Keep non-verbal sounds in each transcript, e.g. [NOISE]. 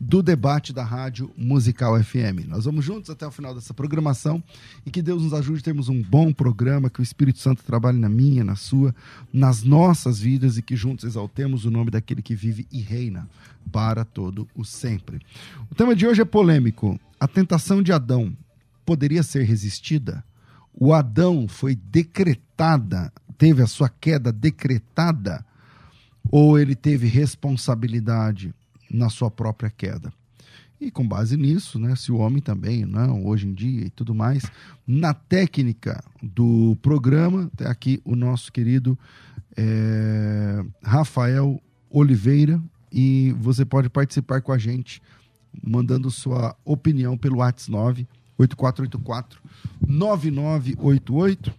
do debate da Rádio Musical FM. Nós vamos juntos até o final dessa programação e que Deus nos ajude a termos um bom programa, que o Espírito Santo trabalhe na minha, na sua, nas nossas vidas e que juntos exaltemos o nome daquele que vive e reina para todo o sempre. O tema de hoje é polêmico. A tentação de Adão poderia ser resistida? O Adão foi decretada, teve a sua queda decretada, ou ele teve responsabilidade na sua própria queda? E com base nisso, né, se o homem também, não, hoje em dia e tudo mais, na técnica do programa, tem aqui o nosso querido é, Rafael Oliveira, e você pode participar com a gente, mandando sua opinião pelo WhatsApp 9 8484 9988.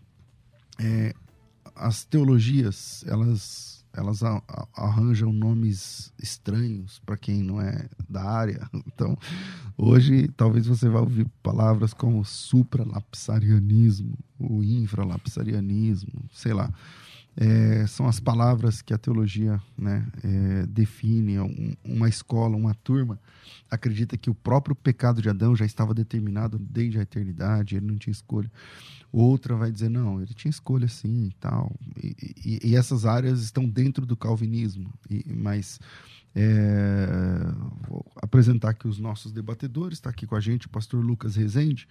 É, as teologias, elas, elas arranjam nomes estranhos para quem não é da área. [LAUGHS] Então, hoje, talvez você vá ouvir palavras como supralapsarianismo, o infralapsarianismo, sei lá. É, são as palavras que a teologia né, é, define. Um, uma escola, uma turma acredita que o próprio pecado de Adão já estava determinado desde a eternidade, ele não tinha escolha. Outra vai dizer, não, ele tinha escolha sim e tal. E, e, e essas áreas estão dentro do calvinismo. E, mas é, vou apresentar aqui os nossos debatedores. Está aqui com a gente o pastor Lucas Rezende,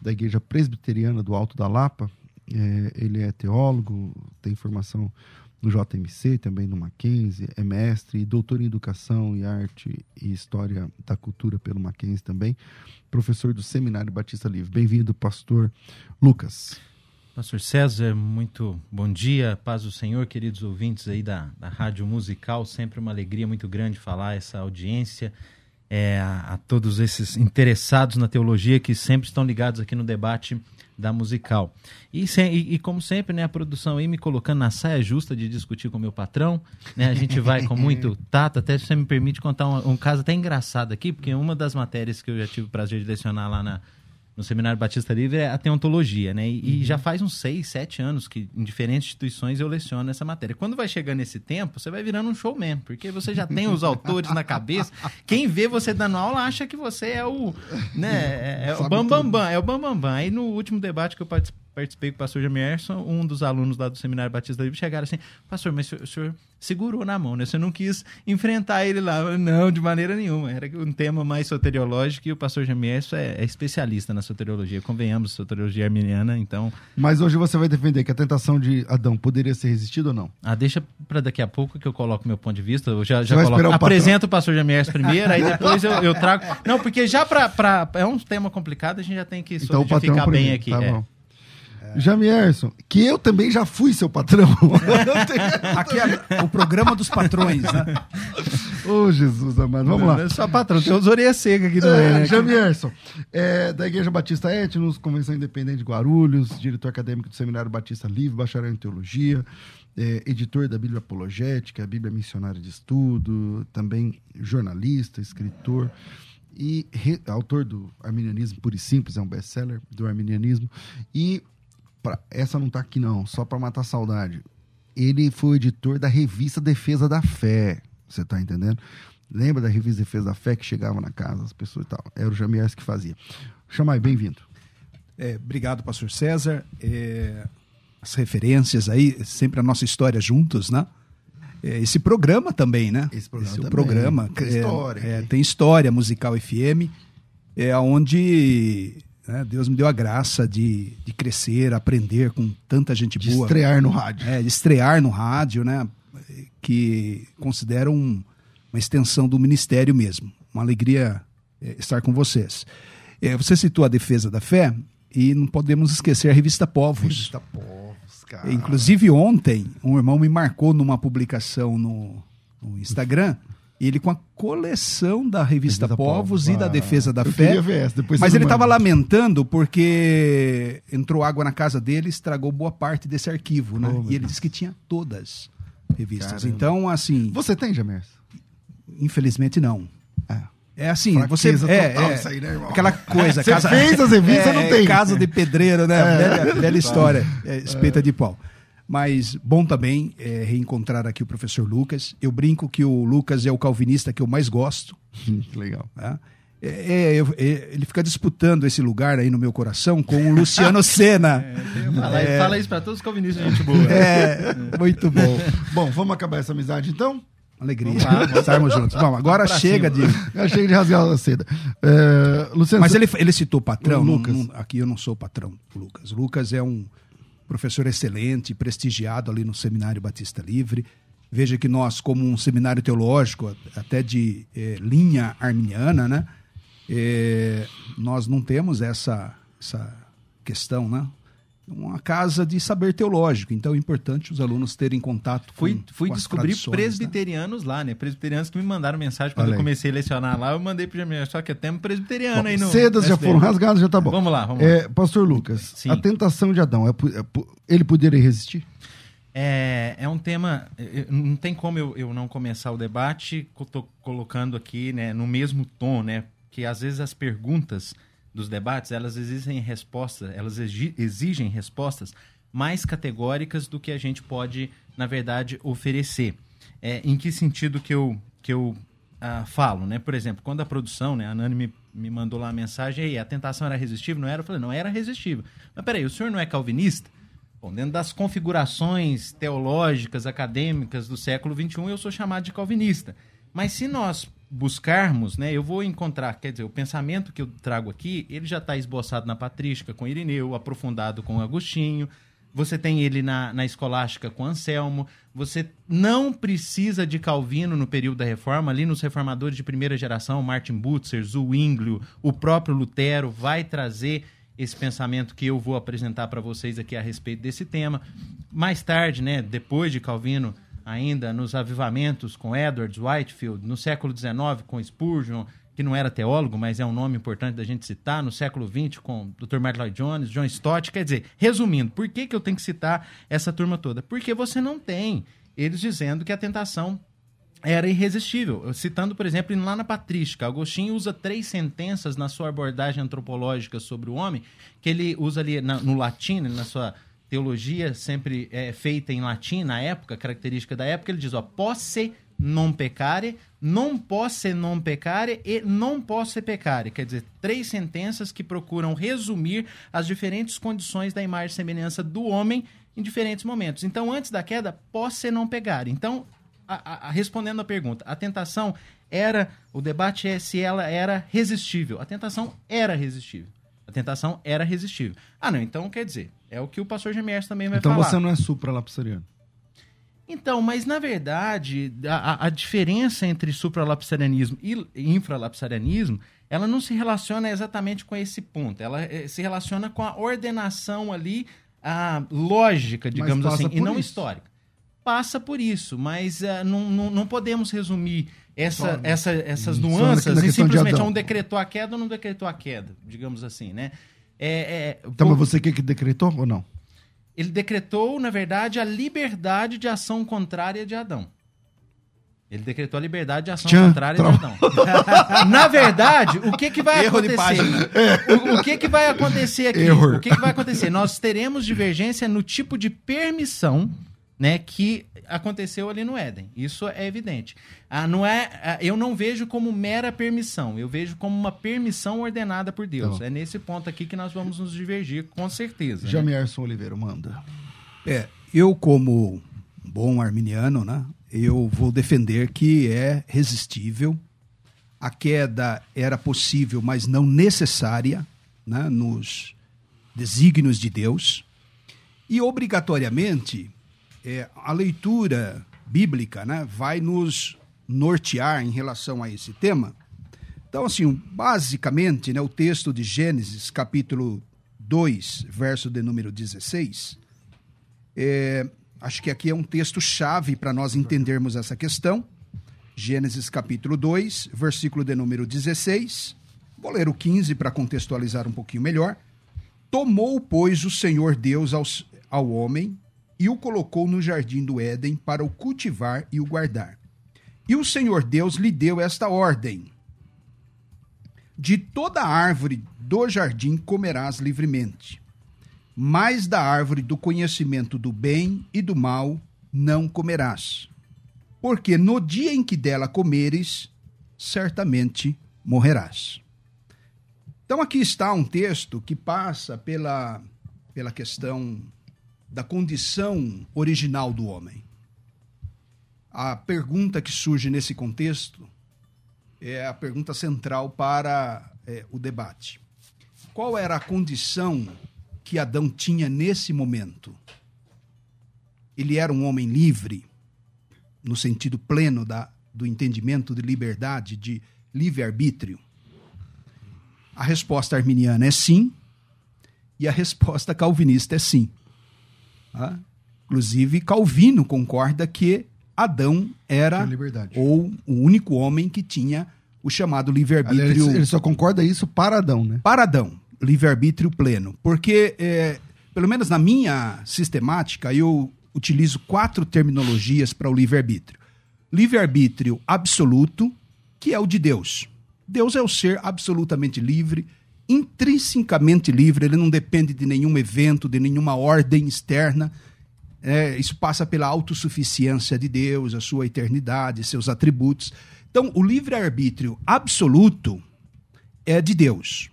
da Igreja Presbiteriana do Alto da Lapa. É, ele é teólogo, tem formação no JMC, também no Mackenzie, é mestre e doutor em Educação e Arte e História da Cultura pelo Mackenzie também, professor do Seminário Batista Livre. Bem-vindo, pastor Lucas. Pastor César, muito bom dia, paz do Senhor, queridos ouvintes aí da, da Rádio Musical, sempre uma alegria muito grande falar essa audiência, é, a, a todos esses interessados na teologia que sempre estão ligados aqui no debate da musical. E, e, e, como sempre, né, a produção aí me colocando na saia justa de discutir com meu patrão. Né, a gente vai com muito [LAUGHS] tato, até se você me permite contar um, um, caso até engraçado aqui, porque uma das matérias que eu já tive o prazer de lecionar lá na, no Seminário Batista Livre é a teontologia, né? E, uhum. e, já faz uns seis, sete anos que em diferentes instituições eu leciono essa matéria. Quando vai chegando esse tempo, você vai virando um showman, porque você já tem os autores na cabeça. Quem vê você dando aula acha que você é o, né, é, é o bambambam, bam, bam, é o bambambam. Bam, bam. Aí no último debate que eu participei participei com o pastor Jamerson, um dos alunos lá do Seminário Batista Livre chegaram assim, pastor, mas o senhor, segurou na mão, né? Você não quis enfrentar ele lá. Não, de maneira nenhuma. Era um tema mais soteriológico e o pastor Jamerson é, é especialista na soteriologia. Convenhamos, soteriologia arminiana, então... Mas hoje você vai defender que a tentação de Adão poderia ser resistida ou não? Ah, deixa para daqui a pouco que eu coloco meu ponto de vista. Eu já, já coloco, o apresento o pastor Jamerson primeiro, aí [LAUGHS] depois eu, eu, trago... Não, porque já para... É um tema complicado, a gente já tem que então, solidificar bem aqui. Tá é. bom. É. Jamierson, que eu também já fui seu patrão. [LAUGHS] Aqui é o programa dos patrões, né? Ô, oh, Jesus amado, vamos lá. Não é só patrão, tem os orelhas secas aqui também, é, né? Jamierson, é, da Igreja Batista Etnos, Convenção Independente de Guarulhos, diretor acadêmico do Seminário Batista Livre, bacharel em Teologia, é, editor da Bíblia Apologética, Bíblia Missionária de Estudo, também jornalista, escritor e re, autor do Arminianismo Puro e Simples, é um best-seller do Arminianismo, e pra, essa não tá aqui não, só para matar saudade. Ele foi o editor da revista Defesa da Fé. Você tá entendendo? Lembra da revista Defesa da Fé que chegava na casa das pessoas e tal? Era o Jamiers que fazia. Chamai, bem-vindo. É, obrigado, pastor César. É, as referências aí, sempre a nossa história juntos, né? É, esse programa também, né? Esse programa esse também. programa tem é, história. É, tem história musical FM, é onde né? Deus me deu a graça de, de crescer, aprender com tanta gente De boa. estrear no rádio. É, de estrear no rádio, né? Que considero um- uma extensão do ministério mesmo. Uma alegria é, estar com vocês. É, você citou a defesa da fé e não podemos esquecer a revista Povos. Revista Povos, cara. Inclusive ontem, um irmão me marcou numa publicação no, no Instagram, ele com a coleção da revista, Revista Povos, e da Ah, Defesa da Fé. essa, Mas você ele estava lamentando porque entrou água na casa dele, estragou boa parte desse arquivo, né? Oh, e ele disse que tinha todas revistas. Caramba. Então, assim, Você tem, Jamers? infelizmente não. É. É assim, você Fraqueza é, total é isso aí, né, irmão? aquela coisa. [LAUGHS] Você fez as revistas, [LAUGHS] não tem. Casa de pedreiro, né? É. Velha, velha história, é, espeta de pau. Mas bom também é, reencontrar aqui o professor Lucas. Eu brinco que o Lucas é o calvinista que eu mais gosto. Que legal. né? É, é, é, ele fica disputando esse lugar aí no meu coração com o Luciano [LAUGHS] Senna. Fala, É. fala isso pra todos os calvinistas, gente boa. É, muito bom. Bom, vamos acabar essa amizade então? Alegria Vamos lá, vamos- estarmos juntos. Bom, agora chega cima. de. Eu achei de rasgar a seda. É, Luciano, Mas ele, ele citou patrão. Não- Lucas. não- aqui eu não sou patrão, Lucas. Lucas é um professor excelente, prestigiado ali no Seminário Batista Livre. Veja que nós, como um seminário teológico, até de eh, linha arminiana, né? eh, nós não temos essa, essa questão, né? Uma casa de saber teológico, então é importante os alunos terem contato com Fui, fui com descobrir né? presbiterianos lá, né? Presbiterianos que me mandaram mensagem quando Olha eu aí. comecei a lecionar lá. Eu mandei pro Jamir, só que é tema presbiteriano Bom, aí no. sedas já foram rasgadas, já tá bom. Vamos lá, vamos lá. É, Pastor Lucas, Sim. a tentação de Adão, é é ele poderia resistir? É, é um tema. eh, Não tem como eu, eu não começar o debate tô colocando aqui né, no mesmo tom, né? Que às vezes as perguntas dos debates elas exigem respostas, elas exi- exigem respostas mais categóricas do que a gente pode, na verdade, oferecer. É, em que sentido que eu, que eu ah, falo, né? Por exemplo, quando a produção, né, a Nani me, me mandou lá a mensagem, aí a tentação era resistível? Não era? Eu falei, não era resistível. Mas peraí, o senhor não é calvinista? Bom, dentro das configurações teológicas, acadêmicas do século XXI, eu sou chamado de calvinista. Mas se nós buscarmos, né, eu vou encontrar, quer dizer, o pensamento que eu trago aqui, ele já está esboçado na patrística com Irineu, aprofundado com Agostinho, você tem ele na, na escolástica com Anselmo, você não precisa de Calvino no período da reforma, ali nos reformadores de primeira geração, Martin Butzer, Zwinglio, o próprio Lutero vai trazer esse pensamento que eu vou apresentar para vocês aqui a respeito desse tema. Mais tarde, né, depois de Calvino, ainda nos avivamentos com Edwards, Whitefield, no século XIX com Spurgeon, que não era teólogo, mas é um nome importante da gente citar, no século XX com Dr. Martin Lloyd Jones, John Stott, quer dizer, resumindo, por que, que eu tenho que citar essa turma toda? Porque você não tem eles dizendo que a tentação era irresistível. Citando, por exemplo, lá na Patrística, Agostinho usa três sentenças na sua abordagem antropológica sobre o homem, que ele usa ali na- no latim, né, na sua teologia sempre é, feita em latim na época, característica da época, ele diz, ó, posse non peccare, non posse non peccare e non posse peccare. Quer dizer, três sentenças que procuram resumir as diferentes condições da imagem e semelhança do homem em diferentes momentos. Então, antes da queda, posse não pegar. Então, a- a- a- respondendo a pergunta, a tentação era, o debate é se ela era resistível. A tentação era resistível. A tentação era resistível. Ah, não, então quer dizer, é o que o pastor Gemiers também vai Então falar. você não é supralapsariano. Então, mas na verdade, a, a- diferença entre supralapsarianismo e infralapsarianismo, ela não se relaciona exatamente com esse ponto. Ela eh, se relaciona com a ordenação ali, a lógica, digamos assim, e não isso. histórica. Passa por isso, mas eh, não, não, não podemos resumir essa, Só- essa, essas nuances na e simplesmente Adão. um decretou a queda ou não decretou a queda, digamos assim, né? É, é, Então, vou- mas você que que decretou ou não? ele decretou, na verdade, a liberdade de ação contrária de Adão. Ele decretou a liberdade de ação Tchan, contrária de Adão. [LAUGHS] na verdade, o que, que vai Erro de acontecer? O, o que, que vai acontecer aqui? Error. O que, que vai acontecer? Nós teremos divergência no tipo de permissão né, que aconteceu ali no Éden. Isso é evidente. Ah, não é, ah, eu não vejo como mera permissão, eu vejo como uma permissão ordenada por Deus. Bom. é nesse ponto aqui que nós vamos nos divergir, com certeza. né? Jamierson Oliveira, manda. É, eu como bom arminiano, né, eu vou defender que é resistível. A queda era possível, mas não necessária. né, nos desígnios de Deus. E, obrigatoriamente, é, a leitura bíblica né, vai nos nortear em relação a esse tema. Então, assim, basicamente, né, o texto de Gênesis, capítulo 2, verso de número 16, é, acho que aqui é um texto chave para nós entendermos essa questão. Gênesis capítulo 2, versículo de número 16. Vou ler o 15 para contextualizar um pouquinho melhor. Tomou, pois, o Senhor Deus aos, ao homem e o colocou no jardim do Éden para o cultivar e o guardar. E o Senhor Deus lhe deu esta ordem: De toda árvore do jardim comerás livremente, mas da árvore do conhecimento do bem e do mal não comerás. Porque no dia em que dela comeres, certamente morrerás. Então aqui está um texto que passa pela, pela questão da condição original do homem. A pergunta que surge nesse contexto é a pergunta central para é, o debate. Qual era a condição que Adão tinha nesse momento? Ele era um homem livre, no sentido pleno da, do entendimento de liberdade, de livre-arbítrio? A resposta arminiana é sim, e a resposta calvinista é sim. Ah, inclusive, Calvino concorda que Adão era ou o único homem que tinha o chamado livre-arbítrio. Ele só concorda isso para Adão, né? Para Adão, livre-arbítrio pleno. Porque, é, pelo menos na minha sistemática, eu utilizo quatro terminologias para o livre-arbítrio: livre-arbítrio absoluto, que é o de Deus. Deus é o ser absolutamente livre, intrinsecamente livre, ele não depende de nenhum evento, de nenhuma ordem externa. É, isso passa pela autossuficiência de Deus, a sua eternidade, seus atributos. Então, o livre-arbítrio absoluto é de Deus.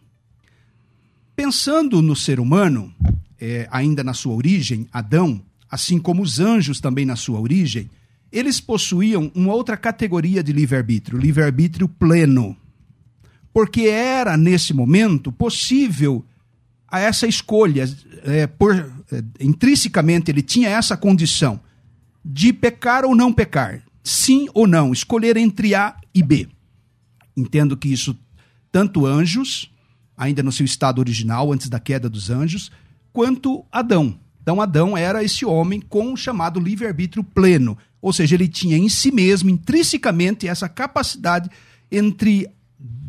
Pensando no ser humano, é, ainda na sua origem, Adão, assim como os anjos também na sua origem, eles possuíam uma outra categoria de livre-arbítrio, livre-arbítrio pleno porque era, nesse momento, possível a essa escolha. É, por, é, intrinsecamente, ele tinha essa condição de pecar ou não pecar, sim ou não, escolher entre A e B. Entendo que isso, tanto anjos, ainda no seu estado original, antes da queda dos anjos, quanto Adão. Então, Adão era esse homem com o chamado livre-arbítrio pleno, ou seja, ele tinha em si mesmo, intrinsecamente, essa capacidade entre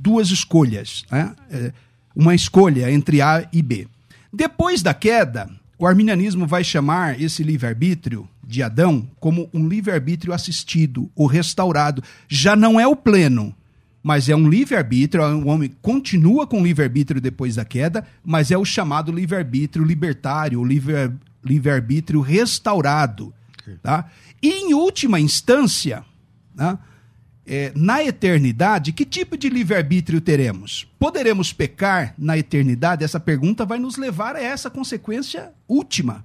duas escolhas, né? É, uma escolha entre A e B. Depois da queda, o arminianismo vai chamar esse livre-arbítrio de Adão como um livre-arbítrio assistido ou restaurado. Já não é o pleno, mas é um livre-arbítrio. O homem continua com livre-arbítrio depois da queda, mas é o chamado livre-arbítrio libertário, o livre-arbítrio restaurado. Tá? E, em última instância, né, é, na eternidade, que tipo de livre-arbítrio teremos? Poderemos pecar na eternidade? Essa pergunta vai nos levar a essa consequência última.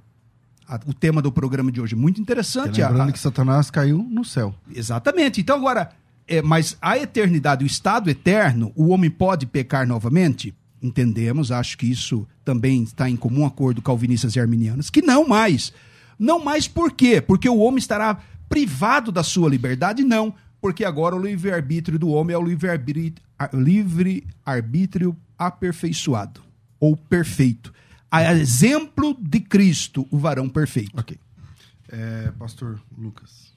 o tema do programa de hoje. Muito interessante. Lembrando a, que Satanás caiu no céu. Exatamente. Então, agora, é, mas a eternidade, o estado eterno, o homem pode pecar novamente? Entendemos, acho que isso também está em comum acordo calvinistas e arminianos, que não mais. Não mais por quê? Porque o homem estará privado da sua liberdade? Não porque agora o livre-arbítrio do homem é o livre-arbítrio livre -arbítrio aperfeiçoado, ou perfeito. A exemplo de Cristo, o varão perfeito. Ok. É, Pastor Lucas.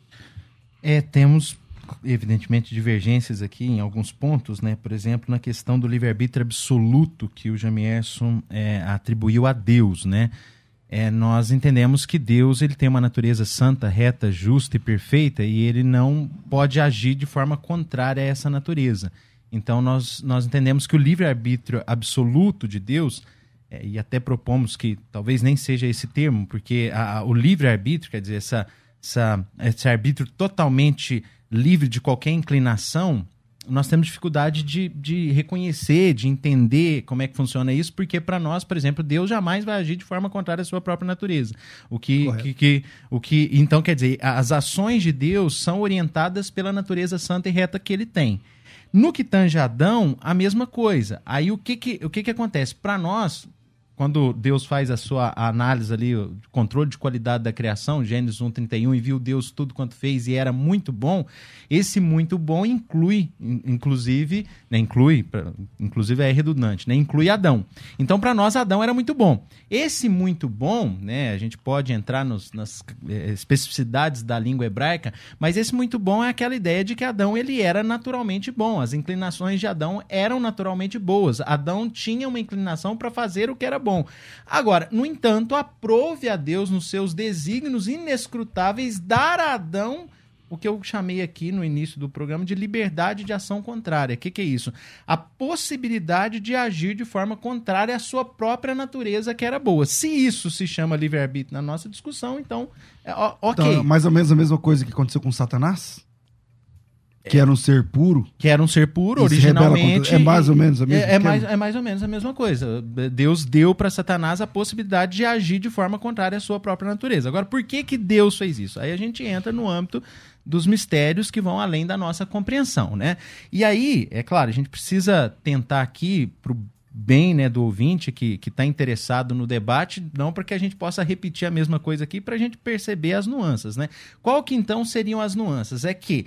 É, temos, evidentemente, divergências aqui em alguns pontos, né? Por exemplo, na questão do livre-arbítrio absoluto que o Jamierson é, atribuiu a Deus, né? É, nós entendemos que Deus ele tem uma natureza santa, reta, justa e perfeita e ele não pode agir de forma contrária a essa natureza. Então nós, nós entendemos que o livre-arbítrio absoluto de Deus, é, e até propomos que talvez nem seja esse termo, porque a, a, o livre-arbítrio, quer dizer, essa, essa, esse arbítrio totalmente livre de qualquer inclinação, nós temos dificuldade de, de reconhecer, de entender como é que funciona isso, porque para nós, por exemplo, Deus jamais vai agir de forma contrária à sua própria natureza. O que, que, que, o que então quer dizer, as ações de Deus são orientadas pela natureza santa e reta que ele tem. No que tange Adão, a mesma coisa. Aí o que que, o que, que acontece? Para nós, quando Deus faz a sua análise ali, o controle de qualidade da criação, Gênesis 1:31 e viu Deus tudo quanto fez e era muito bom, esse muito bom inclui inclusive, né, inclui, inclusive é redundante, né, inclui Adão. Então para nós Adão era muito bom. Esse muito bom, né, a gente pode entrar nos, nas eh, especificidades da língua hebraica, mas esse muito bom é aquela ideia de que Adão ele era naturalmente bom, as inclinações de Adão eram naturalmente boas. Adão tinha uma inclinação para fazer o que era bom. Agora, no entanto, aprove a Deus nos seus desígnios inescrutáveis dar a Adão o que eu chamei aqui no início do programa de liberdade de ação contrária. O que, que, é isso? A possibilidade de agir de forma contrária à sua própria natureza, que era boa. Se isso se chama livre-arbítrio na nossa discussão, então, é, ok. Então, mais ou menos a mesma coisa que aconteceu com Satanás? Que era um ser puro. Que era um ser puro, originalmente. É mais ou menos a mesma é, é, mais, é mais ou menos a mesma coisa. Deus deu para Satanás a possibilidade de agir de forma contrária à sua própria natureza. Agora, por que, que Deus fez isso? Aí a gente entra no âmbito dos mistérios que vão além da nossa compreensão, né? E aí, é claro, a gente precisa tentar aqui, pro bem né, do ouvinte que está interessado no debate, não para que a gente possa repetir a mesma coisa aqui, para a gente perceber as nuances, né? Qual que então seriam as nuances? É que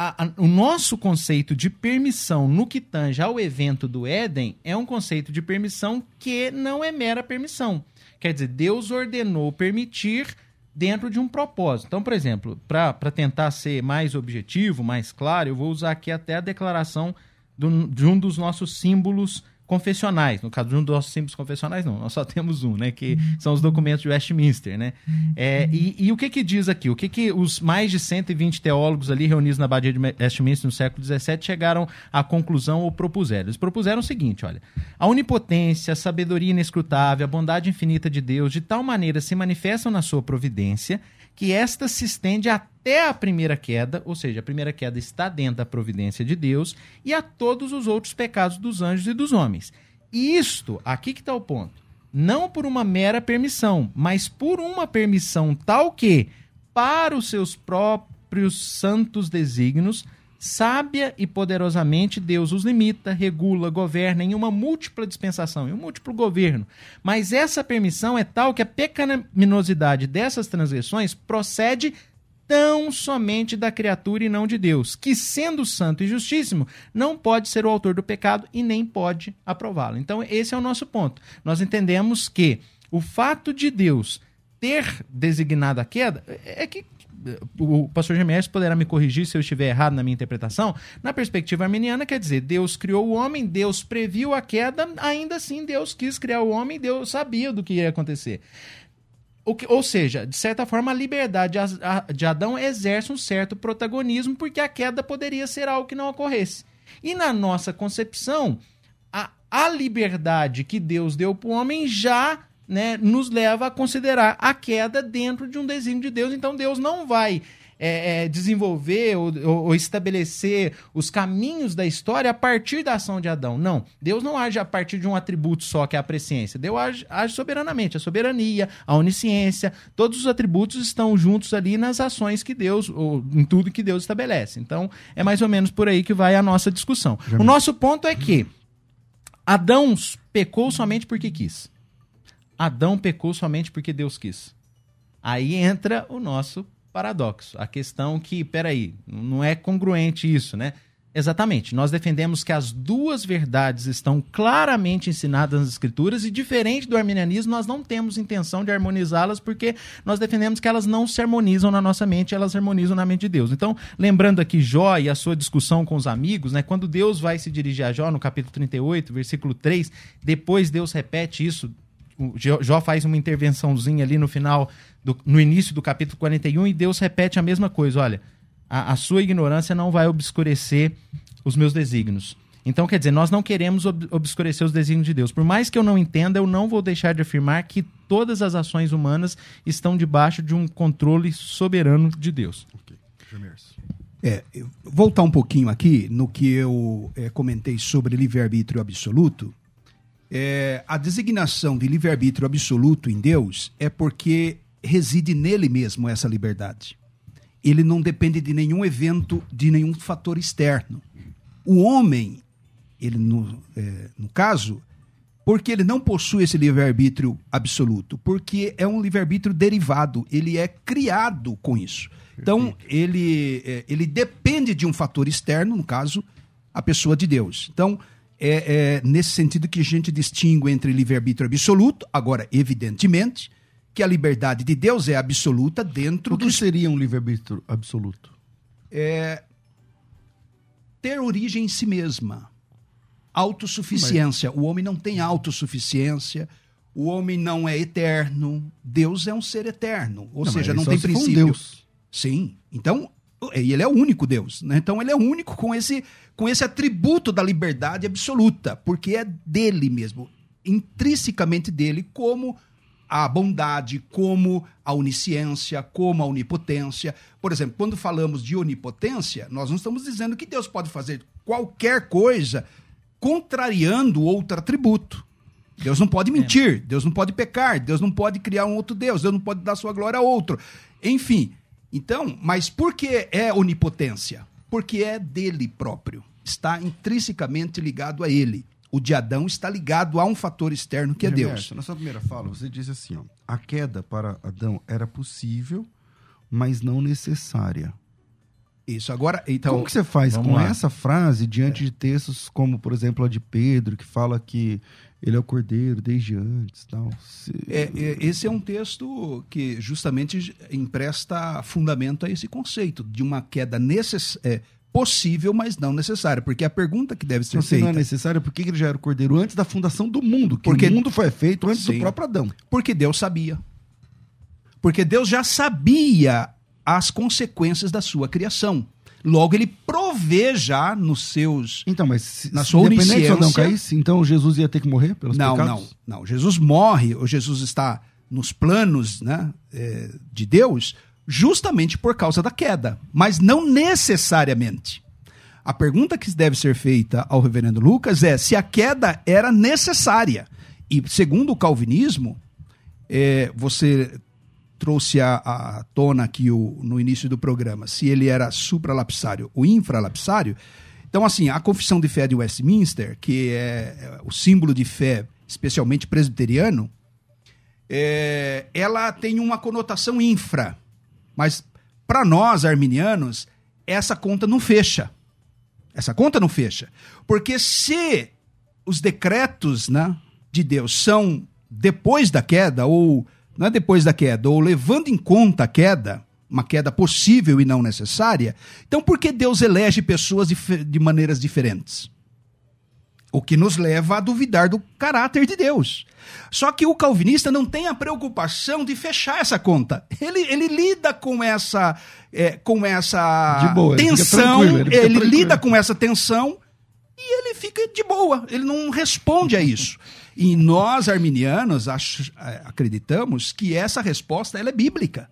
a, a, o nosso conceito de permissão no que tange ao evento do Éden é um conceito de permissão que não é mera permissão. Quer dizer, Deus ordenou permitir dentro de um propósito. Então, por exemplo, para tentar ser mais objetivo, mais claro, eu vou usar aqui até a declaração do, de um dos nossos símbolos confessionais. No caso de um dos símbolos confessionais, não, nós só temos um, né? Que são os documentos de Westminster, né? É, e, e, o que que diz aqui? O que que os mais de 120 teólogos ali reunidos na Abadia de Westminster no século XVII chegaram à conclusão ou propuseram? Eles propuseram o seguinte, olha, a onipotência, a sabedoria inescrutável, a bondade infinita de Deus, de tal maneira se manifestam na sua providência que esta se estende até a primeira queda, ou seja, a primeira queda está dentro da providência de Deus, e a todos os outros pecados dos anjos e dos homens. E isto, aqui que está o ponto, não por uma mera permissão, mas por uma permissão tal que, para os seus próprios santos desígnios, Sábia e poderosamente Deus os limita, regula, governa em uma múltipla dispensação, em um múltiplo governo. Mas essa permissão é tal que a pecaminosidade dessas transgressões procede tão somente da criatura e não de Deus, que sendo santo e justíssimo, não pode ser o autor do pecado e nem pode aprová-lo. Então, esse é o nosso ponto. Nós entendemos que o fato de Deus ter designado a queda é que o pastor Gemes poderá me corrigir se eu estiver errado na minha interpretação. Na perspectiva arminiana, quer dizer, Deus criou o homem, Deus previu a queda, ainda assim Deus quis criar o homem, Deus sabia do que ia acontecer. Que, ou seja, de certa forma, a liberdade de Adão exerce um certo protagonismo, porque a queda poderia ser algo que não ocorresse. E na nossa concepção, a, a liberdade que Deus deu para o homem já né, nos leva a considerar a queda dentro de um desígnio de Deus. Então Deus não vai é, é, desenvolver ou, ou, estabelecer os caminhos da história a partir da ação de Adão. Não. Deus não age a partir de um atributo só, que é a presciência. Deus age, age soberanamente. A soberania, a onisciência, todos os atributos estão juntos ali nas ações que Deus, ou em tudo que Deus estabelece. Então, é mais ou menos por aí que vai a nossa discussão. O nosso ponto é que Adão pecou somente porque quis. Adão pecou somente porque Deus quis. Aí entra o nosso paradoxo. A questão que, peraí, não é congruente isso, né? Exatamente. Nós defendemos que as duas verdades estão claramente ensinadas nas Escrituras e, diferente do arminianismo, nós não temos intenção de harmonizá-las porque nós defendemos que elas não se harmonizam na nossa mente, elas harmonizam na mente de Deus. Então, lembrando aqui Jó e a sua discussão com os amigos, né? Quando Deus vai se dirigir a Jó, no capítulo 38, versículo 3, depois Deus repete isso Jó faz uma intervençãozinha ali no final, do, no início do capítulo 41, e Deus repete a mesma coisa: olha, a, a sua ignorância não vai obscurecer os meus desígnios. Então, quer dizer, nós não queremos ob obscurecer os desígnios de Deus. Por mais que eu não entenda, eu não vou deixar de afirmar que todas as ações humanas estão debaixo de um controle soberano de Deus. É, voltar um pouquinho aqui no que eu é, comentei sobre livre-arbítrio absoluto é, a designação de livre-arbítrio absoluto em Deus é porque reside nele mesmo essa liberdade. Ele não depende de nenhum evento, de nenhum fator externo. O homem, ele no, é, no caso, porque ele não possui esse livre-arbítrio absoluto, porque é um livre-arbítrio derivado, ele é criado com isso. Então, ele, é, ele depende de um fator externo, no caso, a pessoa de Deus. Então, é, é nesse sentido que a gente distingue entre livre-arbítrio absoluto, agora, evidentemente, que a liberdade de Deus é absoluta dentro do. O que seria um livre-arbítrio absoluto? É ter origem em si mesma. Autossuficiência. Mas... O homem não tem autossuficiência. O homem não é eterno. Deus é um ser eterno. Ou não, seja, não tem princípio. Um Deus. Sim. Então, ele é o único Deus. Né? Então, ele é único com esse, com esse atributo da liberdade absoluta, porque é dele mesmo, intrinsecamente dele, como a bondade, como a onisciência, como a onipotência. Por exemplo, quando falamos de onipotência, nós não estamos dizendo que Deus pode fazer qualquer coisa contrariando outro atributo. Deus não pode mentir, é. Deus não pode pecar, Deus não pode criar um outro Deus, Deus não pode dar sua glória a outro. Enfim, então, mas por que é onipotência? Porque é dele próprio, está intrinsecamente ligado a ele. O de Adão está ligado a um fator externo que é Deus. Na sua primeira fala, você disse assim: ó, a queda para Adão era possível, mas não necessária. Isso, agora. Então, como que você faz com lá. essa frase diante é. de textos como, por exemplo, a de Pedro, que fala que ele é o cordeiro desde antes tal. É, é, esse é um texto que justamente empresta fundamento a esse conceito de uma queda necess... É, possível, mas não necessária. Porque a pergunta que deve ser Se feita. não é necessária, por que ele já era o cordeiro antes da fundação do mundo? Que porque o mundo foi feito antes Sim. do próprio Adão. Porque Deus sabia. Porque Deus já sabia as consequências da sua criação. Logo, ele provê já nos seus. Então, mas se, na sua onisciência. Adão caísse, então Jesus ia ter que morrer pelos não, pecados? Não, não. Jesus morre, ou Jesus está nos planos né, é, de Deus, justamente por causa da queda, mas não necessariamente. A pergunta que deve ser feita ao reverendo Lucas é se a queda era necessária. E segundo o calvinismo, é, você trouxe a tona aqui o, no início do programa, se ele era supralapsário ou infralapsário. Então, assim, a confissão de fé de Westminster, que é, é o símbolo de fé, especialmente presbiteriano, é, ela tem uma conotação infra. Mas para nós, arminianos, essa conta não fecha. Essa conta não fecha. Porque se os decretos né, de Deus são depois da queda, ou não é depois da queda, ou levando em conta a queda, uma queda possível e não necessária, então por que Deus elege pessoas de, de maneiras diferentes? O que nos leva a duvidar do caráter de Deus. Só que o calvinista não tem a preocupação de fechar essa conta. Ele, ele lida com essa, é, com essa boa, tensão, ele, ele, ele lida com essa tensão e ele fica de boa, ele não responde a isso. E nós, arminianos, é, acreditamos que essa resposta ela é bíblica.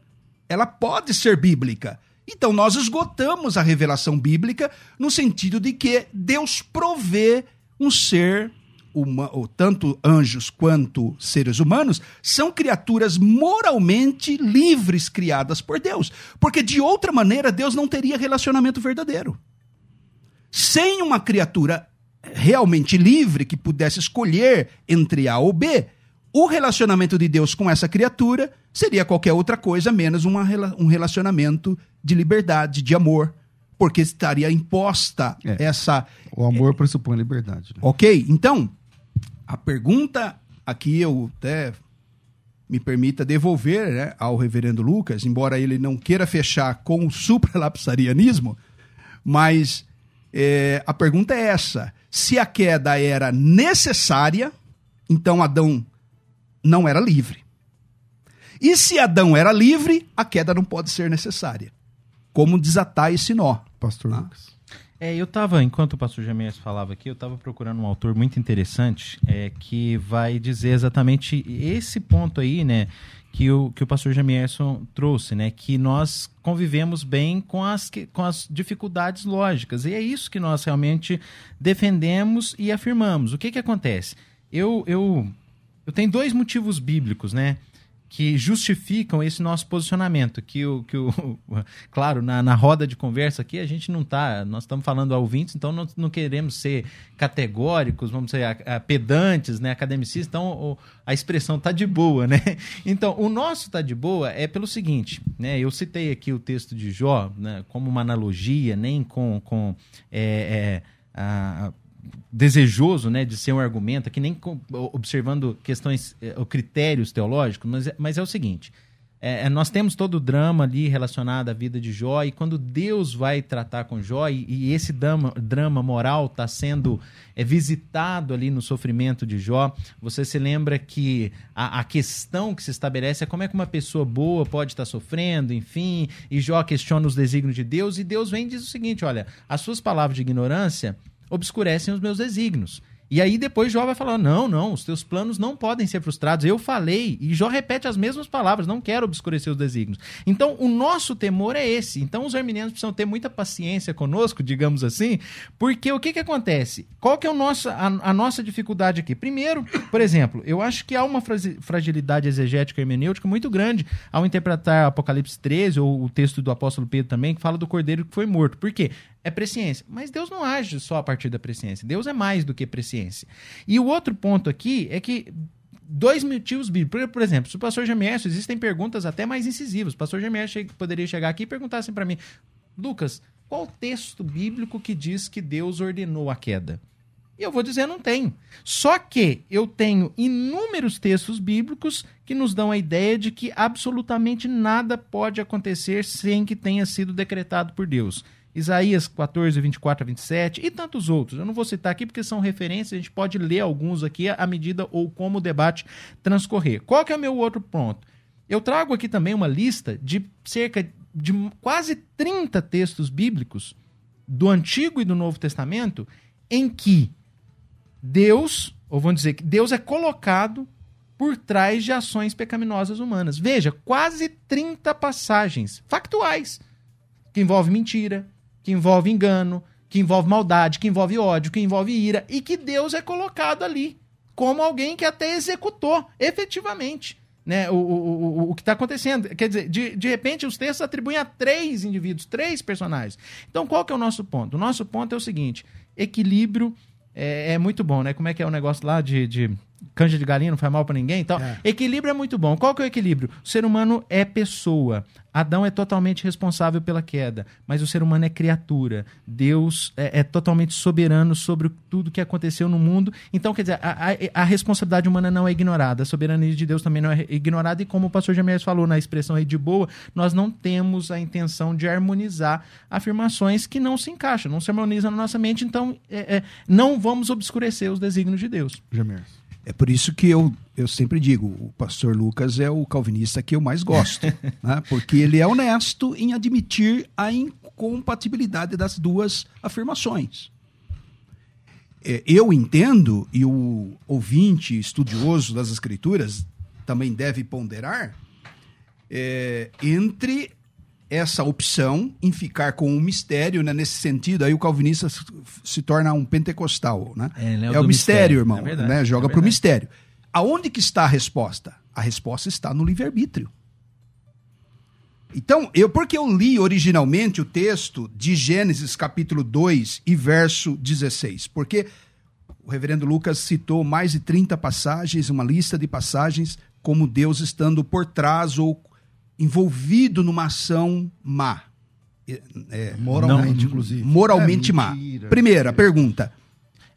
Ela pode ser bíblica. Então nós esgotamos a revelação bíblica no sentido de que Deus provê um ser uma, ou tanto anjos quanto seres humanos, são criaturas moralmente livres criadas por Deus. Porque de outra maneira, Deus não teria relacionamento verdadeiro. Sem uma criatura realmente livre que pudesse escolher entre A ou B, o relacionamento de Deus com essa criatura seria qualquer outra coisa menos uma, um relacionamento de liberdade, de amor, porque estaria imposta é, essa. O amor pressupõe liberdade. Né? Ok? Então, a pergunta aqui eu até me permita devolver né, ao reverendo Lucas, embora ele não queira fechar com o [LAUGHS] supralapsarianismo, mas é, a pergunta é essa: se a queda era necessária, então Adão não era livre. E se Adão era livre, a queda não pode ser necessária. Como desatar esse nó? Pastor ah. Lucas. É, eu estava, enquanto o pastor Jamés falava aqui, eu estava procurando um autor muito interessante é, que vai dizer exatamente esse ponto aí, né? Que o, que o pastor Jamierson trouxe, né? Que nós convivemos bem com as, com as dificuldades lógicas. E é isso que nós realmente defendemos e afirmamos. O que, que acontece? Eu, eu, eu tenho dois motivos bíblicos, né? Que justificam esse nosso posicionamento. Que o, que o [LAUGHS] claro, na, na roda de conversa aqui a gente não está, nós estamos falando a ouvintes, então não, não queremos ser categóricos, vamos ser a, a pedantes, né, academicistas. Então o, a expressão tá de boa, né? [LAUGHS] Então o nosso tá de boa é pelo seguinte, né? Eu citei aqui o texto de Jó, né, como uma analogia, nem com com é, é, a, desejoso né, de ser um argumento, que nem observando questões eh, ou critérios teológicos, mas, é, mas é o seguinte: é, é, nós temos todo o drama ali relacionado à vida de Jó, e quando Deus vai tratar com Jó, e, e esse drama, drama moral está sendo é, visitado ali no sofrimento de Jó, você se lembra que a, a, questão que se estabelece é como é que uma pessoa boa pode estar tá sofrendo, enfim, e Jó questiona os desígnios de Deus, e Deus vem e diz o seguinte: olha, as suas palavras de ignorância obscurecem os meus desígnios. E aí depois Jó vai falar: não, não, os teus planos não podem ser frustrados. Eu falei, e Jó repete as mesmas palavras: não quero obscurecer os desígnios. Então, o nosso temor é esse. Então, os arminianos precisam ter muita paciência conosco, digamos assim, porque o que, que acontece? Qual que é o nosso, a, a nossa dificuldade aqui? Primeiro, por exemplo, eu acho que há uma fragilidade exegética hermenêutica muito grande ao interpretar Apocalipse 13, ou o texto do apóstolo Pedro também, que fala do cordeiro que foi morto. Por quê? É presciência. Mas Deus não age só a partir da presciência. Deus é mais do que presciência. E o outro ponto aqui é que dois motivos bíblicos. Por, exemplo, se o pastor Germércio, existem perguntas até mais incisivas. O pastor Germércio poderia chegar aqui e perguntar assim para mim: Lucas, qual texto bíblico que diz que Deus ordenou a queda? E eu vou dizer, não tem. Só que eu tenho inúmeros textos bíblicos que nos dão a ideia de que absolutamente nada pode acontecer sem que tenha sido decretado por Deus. Isaías 14, 24 a 27 e tantos outros. Eu não vou citar aqui porque são referências, a gente pode ler alguns aqui à medida ou como o debate transcorrer. Qual que é o meu outro ponto? Eu trago aqui também uma lista de cerca de quase 30 textos bíblicos do Antigo e do Novo Testamento em que Deus, ou vamos dizer que Deus é colocado por trás de ações pecaminosas humanas. Veja, quase 30 passagens factuais que envolvem mentira, que envolve engano, que envolve maldade, que envolve ódio, que envolve ira, e que Deus é colocado ali como alguém que até executou efetivamente né, o, o, o, o que está acontecendo. Quer dizer, de, de repente os textos atribuem a três indivíduos, três personagens. Então qual que é o nosso ponto? O nosso ponto é o seguinte: equilíbrio é, é muito bom, né? Como é que é o negócio lá de, de canja de galinha não faz mal para ninguém então é. equilíbrio é muito bom. Qual que é o equilíbrio? O ser humano é pessoa. Adão é totalmente responsável pela queda mas o ser humano é criatura. Deus é, é totalmente soberano sobre tudo que aconteceu no mundo. Então quer dizer a, a, a, responsabilidade humana não é ignorada. A soberania de Deus também não é ignorada. E como o pastor James falou na expressão aí de boa nós não temos a intenção de harmonizar afirmações que não se encaixam não se harmonizam na nossa mente. Então é, é, não vamos obscurecer os desígnios de Deus. James é por isso que eu, eu sempre digo, o pastor Lucas é o calvinista que eu mais gosto, [LAUGHS] né? porque ele é honesto em admitir a incompatibilidade das duas afirmações. É, eu entendo, e o ouvinte estudioso das escrituras também deve ponderar, é, entre essa opção em ficar com o mistério, né? nesse sentido, aí o calvinista se torna um pentecostal. Né? É, é, o, é o mistério, mistério, irmão. É verdade, né? Joga é para o mistério. Aonde que está a resposta? A resposta está no livre-arbítrio. Então, eu porque eu li originalmente o texto de Gênesis capítulo 2 e verso 16, porque o reverendo Lucas citou mais de 30 passagens, uma lista de passagens como Deus estando por trás ou envolvido numa ação má. É, moralmente, não, inclusive. Moralmente é, má. Primeira pergunta.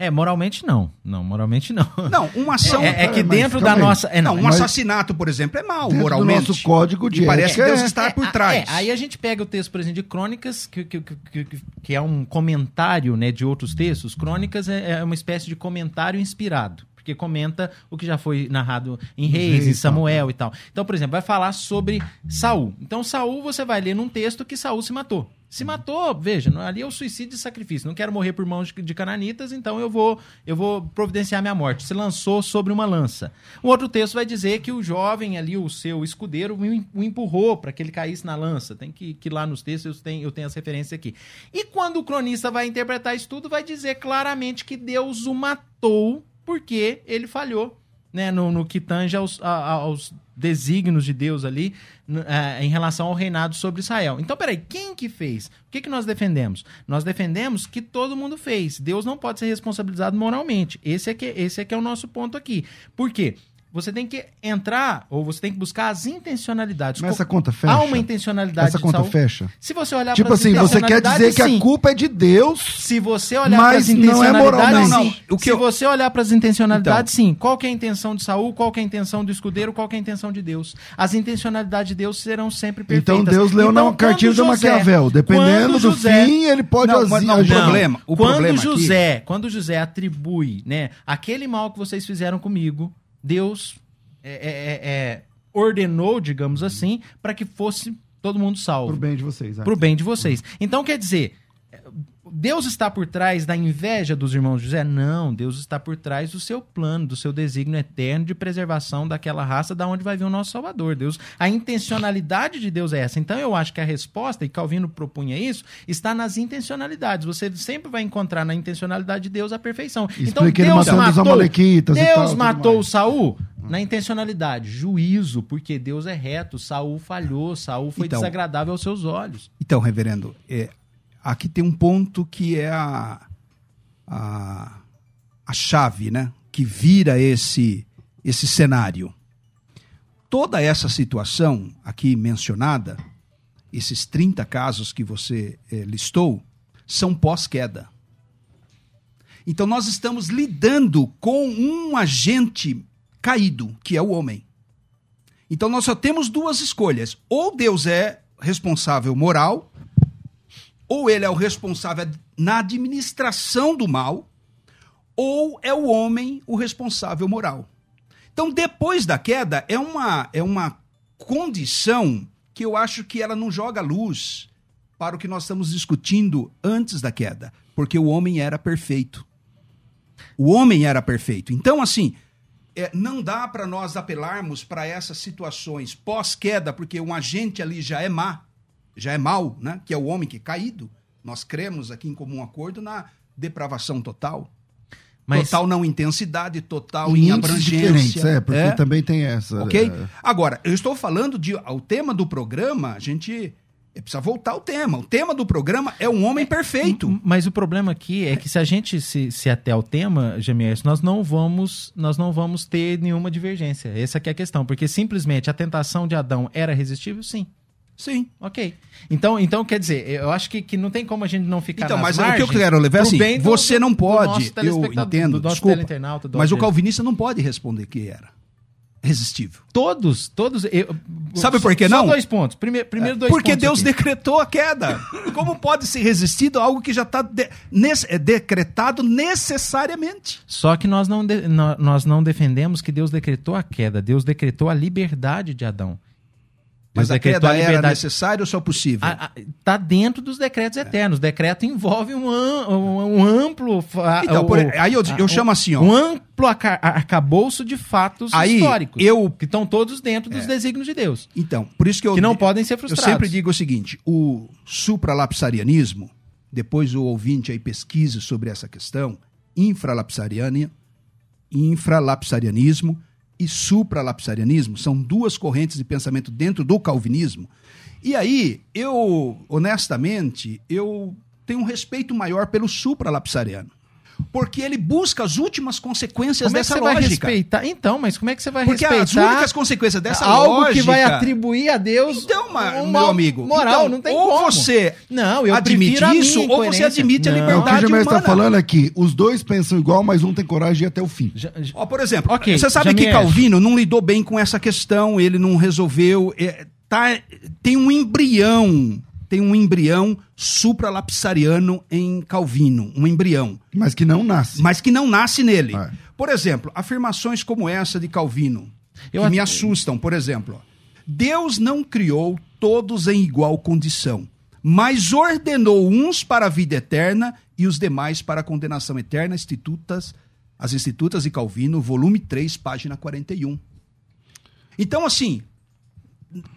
É, moralmente não. Não, moralmente não. Não, uma ação. É, é que dentro da nossa. É, não, não, um mas, assassinato, por exemplo, é mal, moralmente. nosso código de. E parece que Deus está por trás. aí a gente pega o texto, por exemplo, de Crônicas, que, que, que, que é um comentário né, de outros textos. Crônicas é, é uma espécie de comentário inspirado porque comenta o que já foi narrado em Reis, em Samuel e tal. Então, por exemplo, vai falar sobre Saul. Então, Saul você vai ler num texto que Saul se matou. Se matou, veja, ali é o suicídio e sacrifício. Não quero morrer por mãos de cananitas, então eu vou eu vou providenciar minha morte. Se lançou sobre uma lança. Um outro texto vai dizer que o jovem ali, o seu escudeiro, o empurrou para que ele caísse na lança. Tem que, que lá nos textos eu tenho, eu tenho as referências aqui. E quando o cronista vai interpretar isso tudo, vai dizer claramente que Deus o matou porque ele falhou né, no, no que tange aos, aos desígnios de Deus ali eh, em relação ao reinado sobre Israel. Então, peraí, quem que fez? O que, que nós defendemos? Nós defendemos que todo mundo fez. Deus não pode ser responsabilizado moralmente. Esse é que, esse é, que é o nosso ponto aqui. Por quê? Você tem que entrar, ou você tem que buscar as intencionalidades. Mas essa Co- conta fecha? Há uma intencionalidade Essa de conta Saul. fecha? Se você olhar Tipo pras assim, você quer dizer intencionalidades, que a culpa é de Deus. Se você olhar Mas para as não é moral, intencionalidades, não, não. sim. O que Se eu- você olhar para as intencionalidades, sim. Qual que é a intenção de Saul? Qual que é a intenção do escudeiro? Qual que é a intenção de Deus? As intencionalidades de Deus serão sempre perfeitas. Então Deus leu na Então, cartilha quando do José- Maquiavel. Dependendo do José- fim, ele pode Não, agir. mas não, agir. Não. problema- o quando problema aqui- José, quando José atribui, né, aquele mal que vocês fizeram comigo, Deus é, é, é, é, ordenou, digamos assim, para que fosse todo mundo salvo Pro bem de vocês. é. pro bem de vocês. Então quer dizer, Deus está por trás da inveja dos irmãos José? Não, Deus está por trás do seu plano, do seu desígnio eterno de preservação daquela raça da onde vai vir o nosso Salvador. Deus, a intencionalidade de Deus é essa. Então eu acho que a resposta, e Calvino propunha isso, está nas intencionalidades. Você sempre vai encontrar na intencionalidade de Deus a perfeição. então Deus matou, tal, Deus tudo matou. Saul na intencionalidade, juízo, porque Deus é reto. Saul falhou, Saul foi Então- desagradável aos seus olhos. Então, reverendo, é, aqui tem um ponto que é a, a, a chave, né? Que vira esse, esse cenário. Toda essa situação aqui mencionada, esses 30 casos que você eh, listou, são pós-queda. Então, nós estamos lidando com um agente caído, que é o homem. Então, nós só temos duas escolhas. Ou Deus é responsável moral, ou ele é o responsável na administração do mal, ou é o homem o responsável moral. Então, depois da queda, é uma, é uma condição que eu acho que ela não joga luz para o que nós estamos discutindo antes da queda, porque o homem era perfeito. O homem era perfeito. Então, assim, é, não dá para nós apelarmos para essas situações pós-queda, porque um agente ali já é má, já é mal, né? que é o homem que é caído. Nós cremos aqui em comum acordo na depravação total. Mas- Total não intensidade, total Em abrangência. é, porque também tem essa. Ok? é, Agora, eu estou falando de. O tema do programa, a gente precisa voltar ao tema. O tema do programa é um homem perfeito. Mas o problema aqui é que se a gente se, se até ao tema, Gemiers, nós não vamos nós não vamos ter nenhuma divergência. Essa é a questão, porque simplesmente a tentação de Adão era resistível? Sim. Sim. Ok. Então, então quer dizer, eu acho que, que não tem como a gente não ficar Então, mas o que eu quero levar é assim, do- você não pode, eu entendo, desculpa, mas o calvinista não pode responder que era resistível. Todos, todos. eu- Sabe só- por que só não? dois pontos. Primeiro, primeiro dois Porque pontos Deus aqui. decretou a queda. [LAUGHS] Como pode ser resistido a algo que já está decretado necessariamente? Só que nós não, de- nó- nós não defendemos que Deus decretou a queda. Deus decretou a liberdade de Adão. Mas Deus a queda era necessária ou só possível? Está dentro dos decretos eternos. O decreto envolve um, um- um amplo. Então, o- por- aí eu- eu chamo assim, ó. Um amplo aca- arcabouço de fatos Aí, históricos. eu- Que estão todos dentro dos desígnios de Deus. Então, por isso que eu. Que não podem ser Eu frustrados. sempre digo o seguinte: o supralapsarianismo, depois o ouvinte aí pesquise sobre essa questão, infralapsariania, infralapsarianismo e supralapsarianismo são duas correntes de pensamento dentro do calvinismo. E aí, eu, honestamente, eu tenho um respeito maior pelo supralapsariano. Porque ele busca as últimas consequências Como é que dessa você vai lógica. respeitar? Então, mas como é que você vai Porque as respeitar únicas consequências dessa algo lógica... que vai atribuir a Deus Então, ma- um meu amigo, moral? então, não tem ou como. você não, eu admite isso, ou você admite a Não. É, o que o liberdade está humana. falando aqui. Os dois pensam igual, mas um tem coragem de ir até o fim. Já- já- Ó, por exemplo, Ok, você sabe que Calvino não lidou bem com essa questão, ele não resolveu. é, tá, tem um embrião, tem um embrião supralapsariano em Calvino, um embrião, Mas que não nasce. mas que não nasce nele. É. Por exemplo, afirmações como essa de Calvino, Eu que at- me assustam. Por exemplo, Deus não criou todos em igual condição, mas ordenou uns para a vida eterna e os demais para a condenação eterna, institutas, as Institutas de Calvino, volume 3, página 41. Então, assim,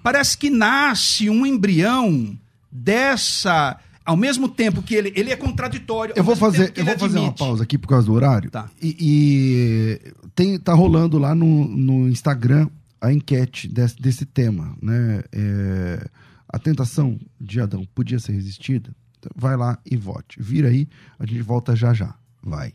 parece que nasce um embrião dessa ao mesmo tempo que ele, ele é contraditório. Eu vou fazer, eu vou fazer uma pausa aqui por causa do horário. Tá. E, e tem, tá rolando lá no, no Instagram a enquete desse, desse tema, né? É, a tentação de Adão podia ser resistida? Então, vai lá e vote. Vira aí, a gente volta já já. Vai.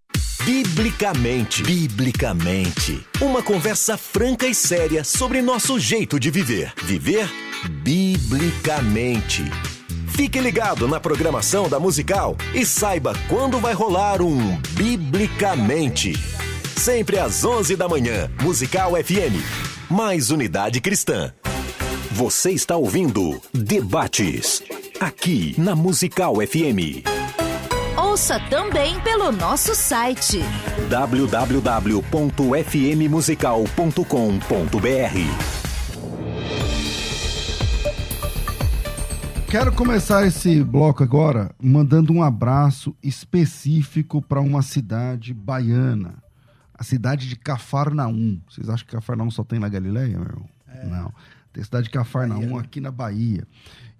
Biblicamente. Biblicamente. Uma conversa franca e séria sobre nosso jeito de viver. Viver biblicamente. Fique ligado na programação da musical e saiba quando vai rolar um Biblicamente. Sempre às 11 da manhã, Musical FM. Mais unidade cristã. Você está ouvindo Debates. Aqui na Musical FM. Ouça também pelo nosso site www.fmmusical.com.br. Quero começar esse bloco agora mandando um abraço específico para uma cidade baiana, a cidade de Cafarnaum. Vocês acham que Cafarnaum só tem na Galileia, meu irmão? É. Não. Tem a cidade de Cafarnaum aqui na Bahia.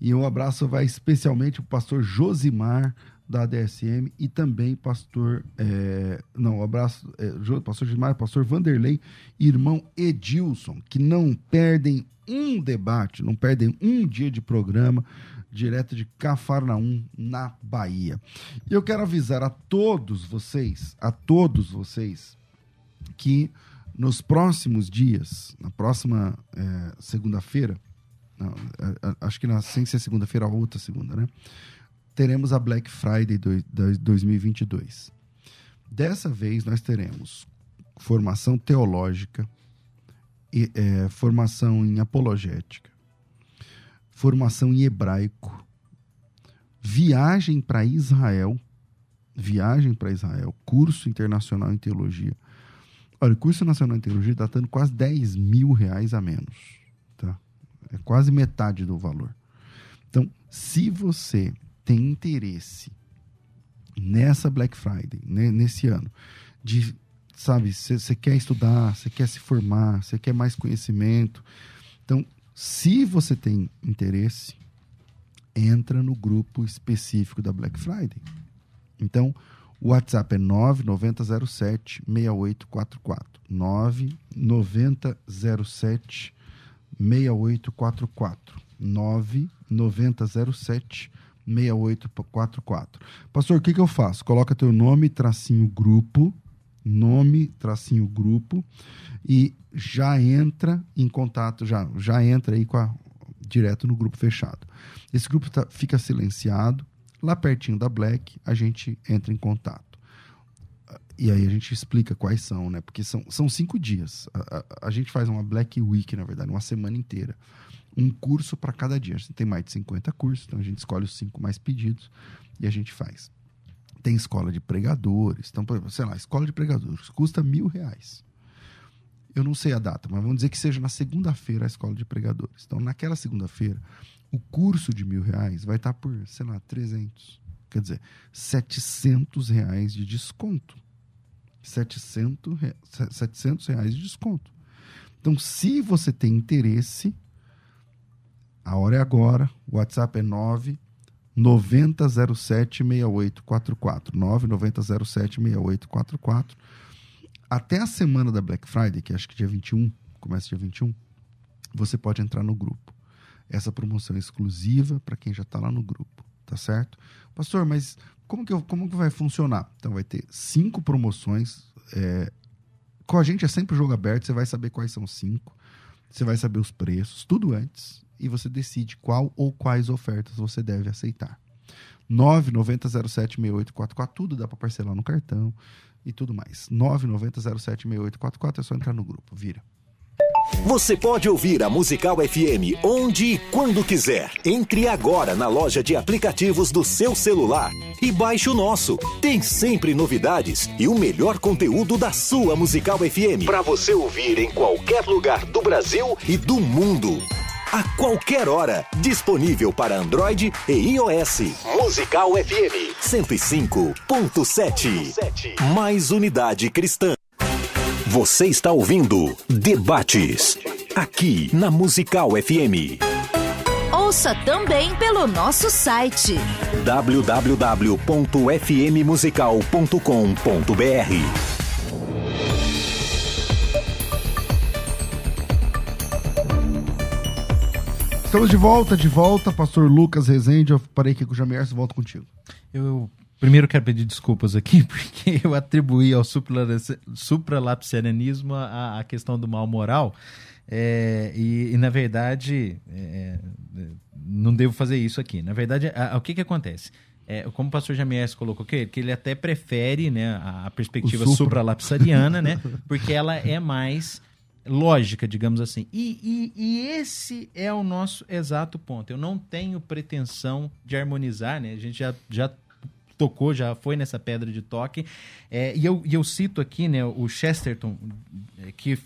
E um abraço vai especialmente para o pastor Josimar, da ADSM e também pastor, é, não, abraço, é, pastor Gismar, pastor Vanderlei irmão Edilson, que não perdem um debate, não perdem um dia de programa direto de Cafarnaum, na Bahia. E eu quero avisar a todos vocês, a todos vocês, que nos próximos dias, na próxima é, segunda-feira, acho que na, sem ser segunda-feira, a outra segunda, né? Teremos a Black Friday do, 2022. Dessa vez nós teremos formação teológica, e, é, formação em apologética, formação em hebraico, viagem para Israel, viagem para Israel, curso internacional em teologia. Olha, o curso nacional em teologia está dando quase 10 mil reais a menos. Tá? É quase metade do valor. Então, se você tem interesse nessa Black Friday, né, nesse ano, de, sabe, você quer estudar, você quer se formar, você quer mais conhecimento. Então, se você tem interesse, entra no grupo específico da Black Friday. Então, o WhatsApp é 9907 6844. 9907 6844. 9907 6844. Pastor, o que, que eu faço? Coloca teu nome, tracinho grupo, nome, tracinho grupo, e já entra em contato, já, já entra aí com a, direto no grupo fechado. Esse grupo tá, fica silenciado, lá pertinho da Black, a gente entra em contato. E aí a gente explica quais são, né? Porque são, são cinco dias. A, a, a gente faz uma Black Week, na verdade, uma semana inteira um curso para cada dia. A gente tem mais de 50 cursos, então a gente escolhe os cinco mais pedidos e a gente faz. Tem escola de pregadores, então, sei lá, escola de pregadores custa mil reais. Eu não sei a data, mas vamos dizer que seja na segunda-feira a escola de pregadores. Então, naquela segunda-feira, o curso de mil reais vai estar por, sei lá, 300. Quer dizer, 700 reais de desconto. 700, 700 reais de desconto. Então, se você tem interesse, a hora é agora. O WhatsApp é 9 9007 6844. 9 9007 6844. Até a semana da Black Friday, que acho que dia 21, começa dia 21, você pode entrar no grupo. Essa promoção é exclusiva para quem já está lá no grupo, tá certo? Pastor, mas como que, eu, como que vai funcionar? Então vai ter cinco promoções. É, com a gente é sempre jogo aberto, você vai saber quais são cinco. Você vai saber os preços, tudo antes e você decide qual ou quais ofertas você deve aceitar. 990076844, tudo dá para parcelar no cartão e tudo mais. 990076844 é só entrar no grupo, vira. Você pode ouvir a Musical FM onde e quando quiser. Entre agora na loja de aplicativos do seu celular e baixe o nosso. Tem sempre novidades e o melhor conteúdo da sua Musical FM para você ouvir em qualquer lugar do Brasil e do mundo. A qualquer hora, disponível para Android e iOS. Musical FM 105.7. Mais unidade cristã. Você está ouvindo Debates, aqui na Musical FM. Ouça também pelo nosso site www.fmmusical.com.br. Estamos de volta, de volta, pastor Lucas Rezende. Eu parei aqui com o Jamierson, volto contigo. Eu primeiro quero pedir desculpas aqui, [LAUGHS] porque eu atribuí ao supralapsarianismo a, a questão do mal moral. É, e, e, na verdade, é, não devo fazer isso aqui. Na verdade, a, a, o que, que acontece? É, como o pastor Jamies colocou, que, que ele até prefere né, a, a perspectiva supra. supralapsariana, né, porque ela é mais lógica, digamos assim. E, e, e, esse é o nosso exato ponto. Eu não tenho pretensão de harmonizar, né? A gente já, já tocou, já foi nessa pedra de toque. É, e, eu, e eu cito aqui né, o Chesterton, que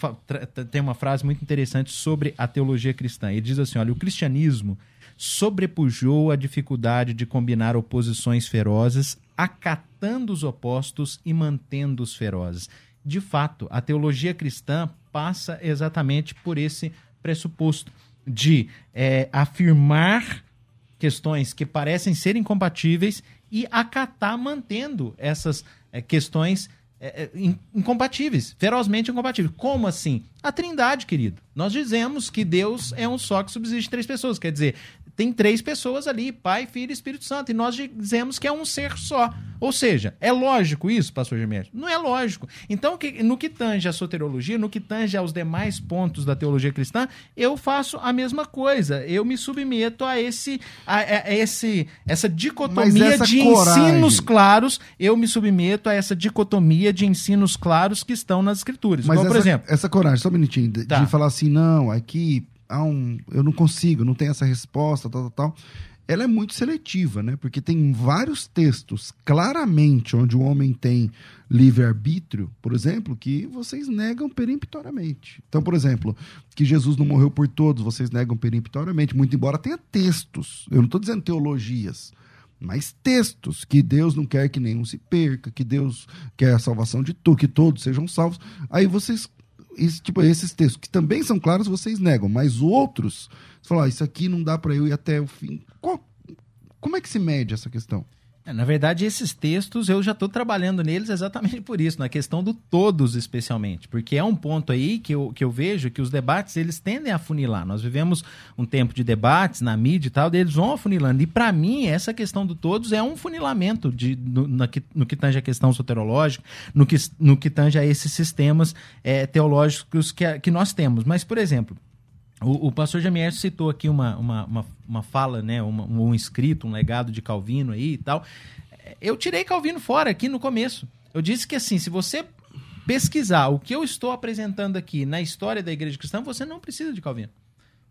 tem uma frase muito interessante sobre a teologia cristã. Ele diz assim: olha, o cristianismo sobrepujou a dificuldade de combinar oposições ferozes, acatando os opostos e mantendo os ferozes. De fato, a teologia cristã passa exatamente por esse pressuposto de é, afirmar questões que parecem ser incompatíveis e acatar mantendo essas é, questões é, é incompatíveis, ferozmente incompatíveis. Como assim? A trindade, querido. Nós dizemos que Deus é um só que subsiste três pessoas. Quer dizer, tem três pessoas ali, Pai, Filho e Espírito Santo, e nós dizemos que é um ser só. Ou seja, é lógico isso, pastor Gemerson? Não é lógico. Então, no que tange a soterologia, no que tange aos demais pontos da teologia cristã, eu faço a mesma coisa. Eu me submeto a esse a, a esse essa dicotomia essa de coragem... ensinos claros, eu me submeto a essa dicotomia de ensinos claros que estão nas escrituras. Mas essa, por exemplo, essa coragem, só um minutinho, de, tá. de falar assim, não, aqui há um, eu não consigo, não tenho essa resposta, tal, tal, tal. Ela é muito seletiva, né? Porque tem vários textos claramente onde o homem tem livre-arbítrio, por exemplo, que vocês negam peremptoriamente. Então, por exemplo, que Jesus não morreu por todos, vocês negam peremptoriamente, muito embora tenha textos. Eu não estou dizendo teologias, mas textos que Deus não quer que nenhum se perca, que Deus quer a salvação de tu, que todos sejam salvos. Aí vocês tipo, esses textos, que também são claros, vocês negam, mas outros, você fala, ah, isso aqui não dá para eu ir até o fim. Qual, como é que se mede essa questão? É, na verdade, esses textos eu já estou trabalhando neles exatamente por isso, na questão do todos especialmente, porque é um ponto aí que eu, que eu vejo que os debates eles tendem a funilar. Nós vivemos um tempo de debates na mídia e tal, eles vão afunilando. E para mim, essa questão do todos é um funilamento de, no, que, no que tange a questão soterológica, no que, no que tange a esses sistemas é, teológicos que, que nós temos. Mas, por exemplo, o, o pastor Jamier citou aqui uma, uma, uma, uma fala, né, um escrito, um legado de Calvino aí e tal. Eu tirei Calvino fora aqui no começo. Eu disse que assim, se você pesquisar o que eu estou apresentando aqui na história da igreja cristã, você não precisa de Calvino.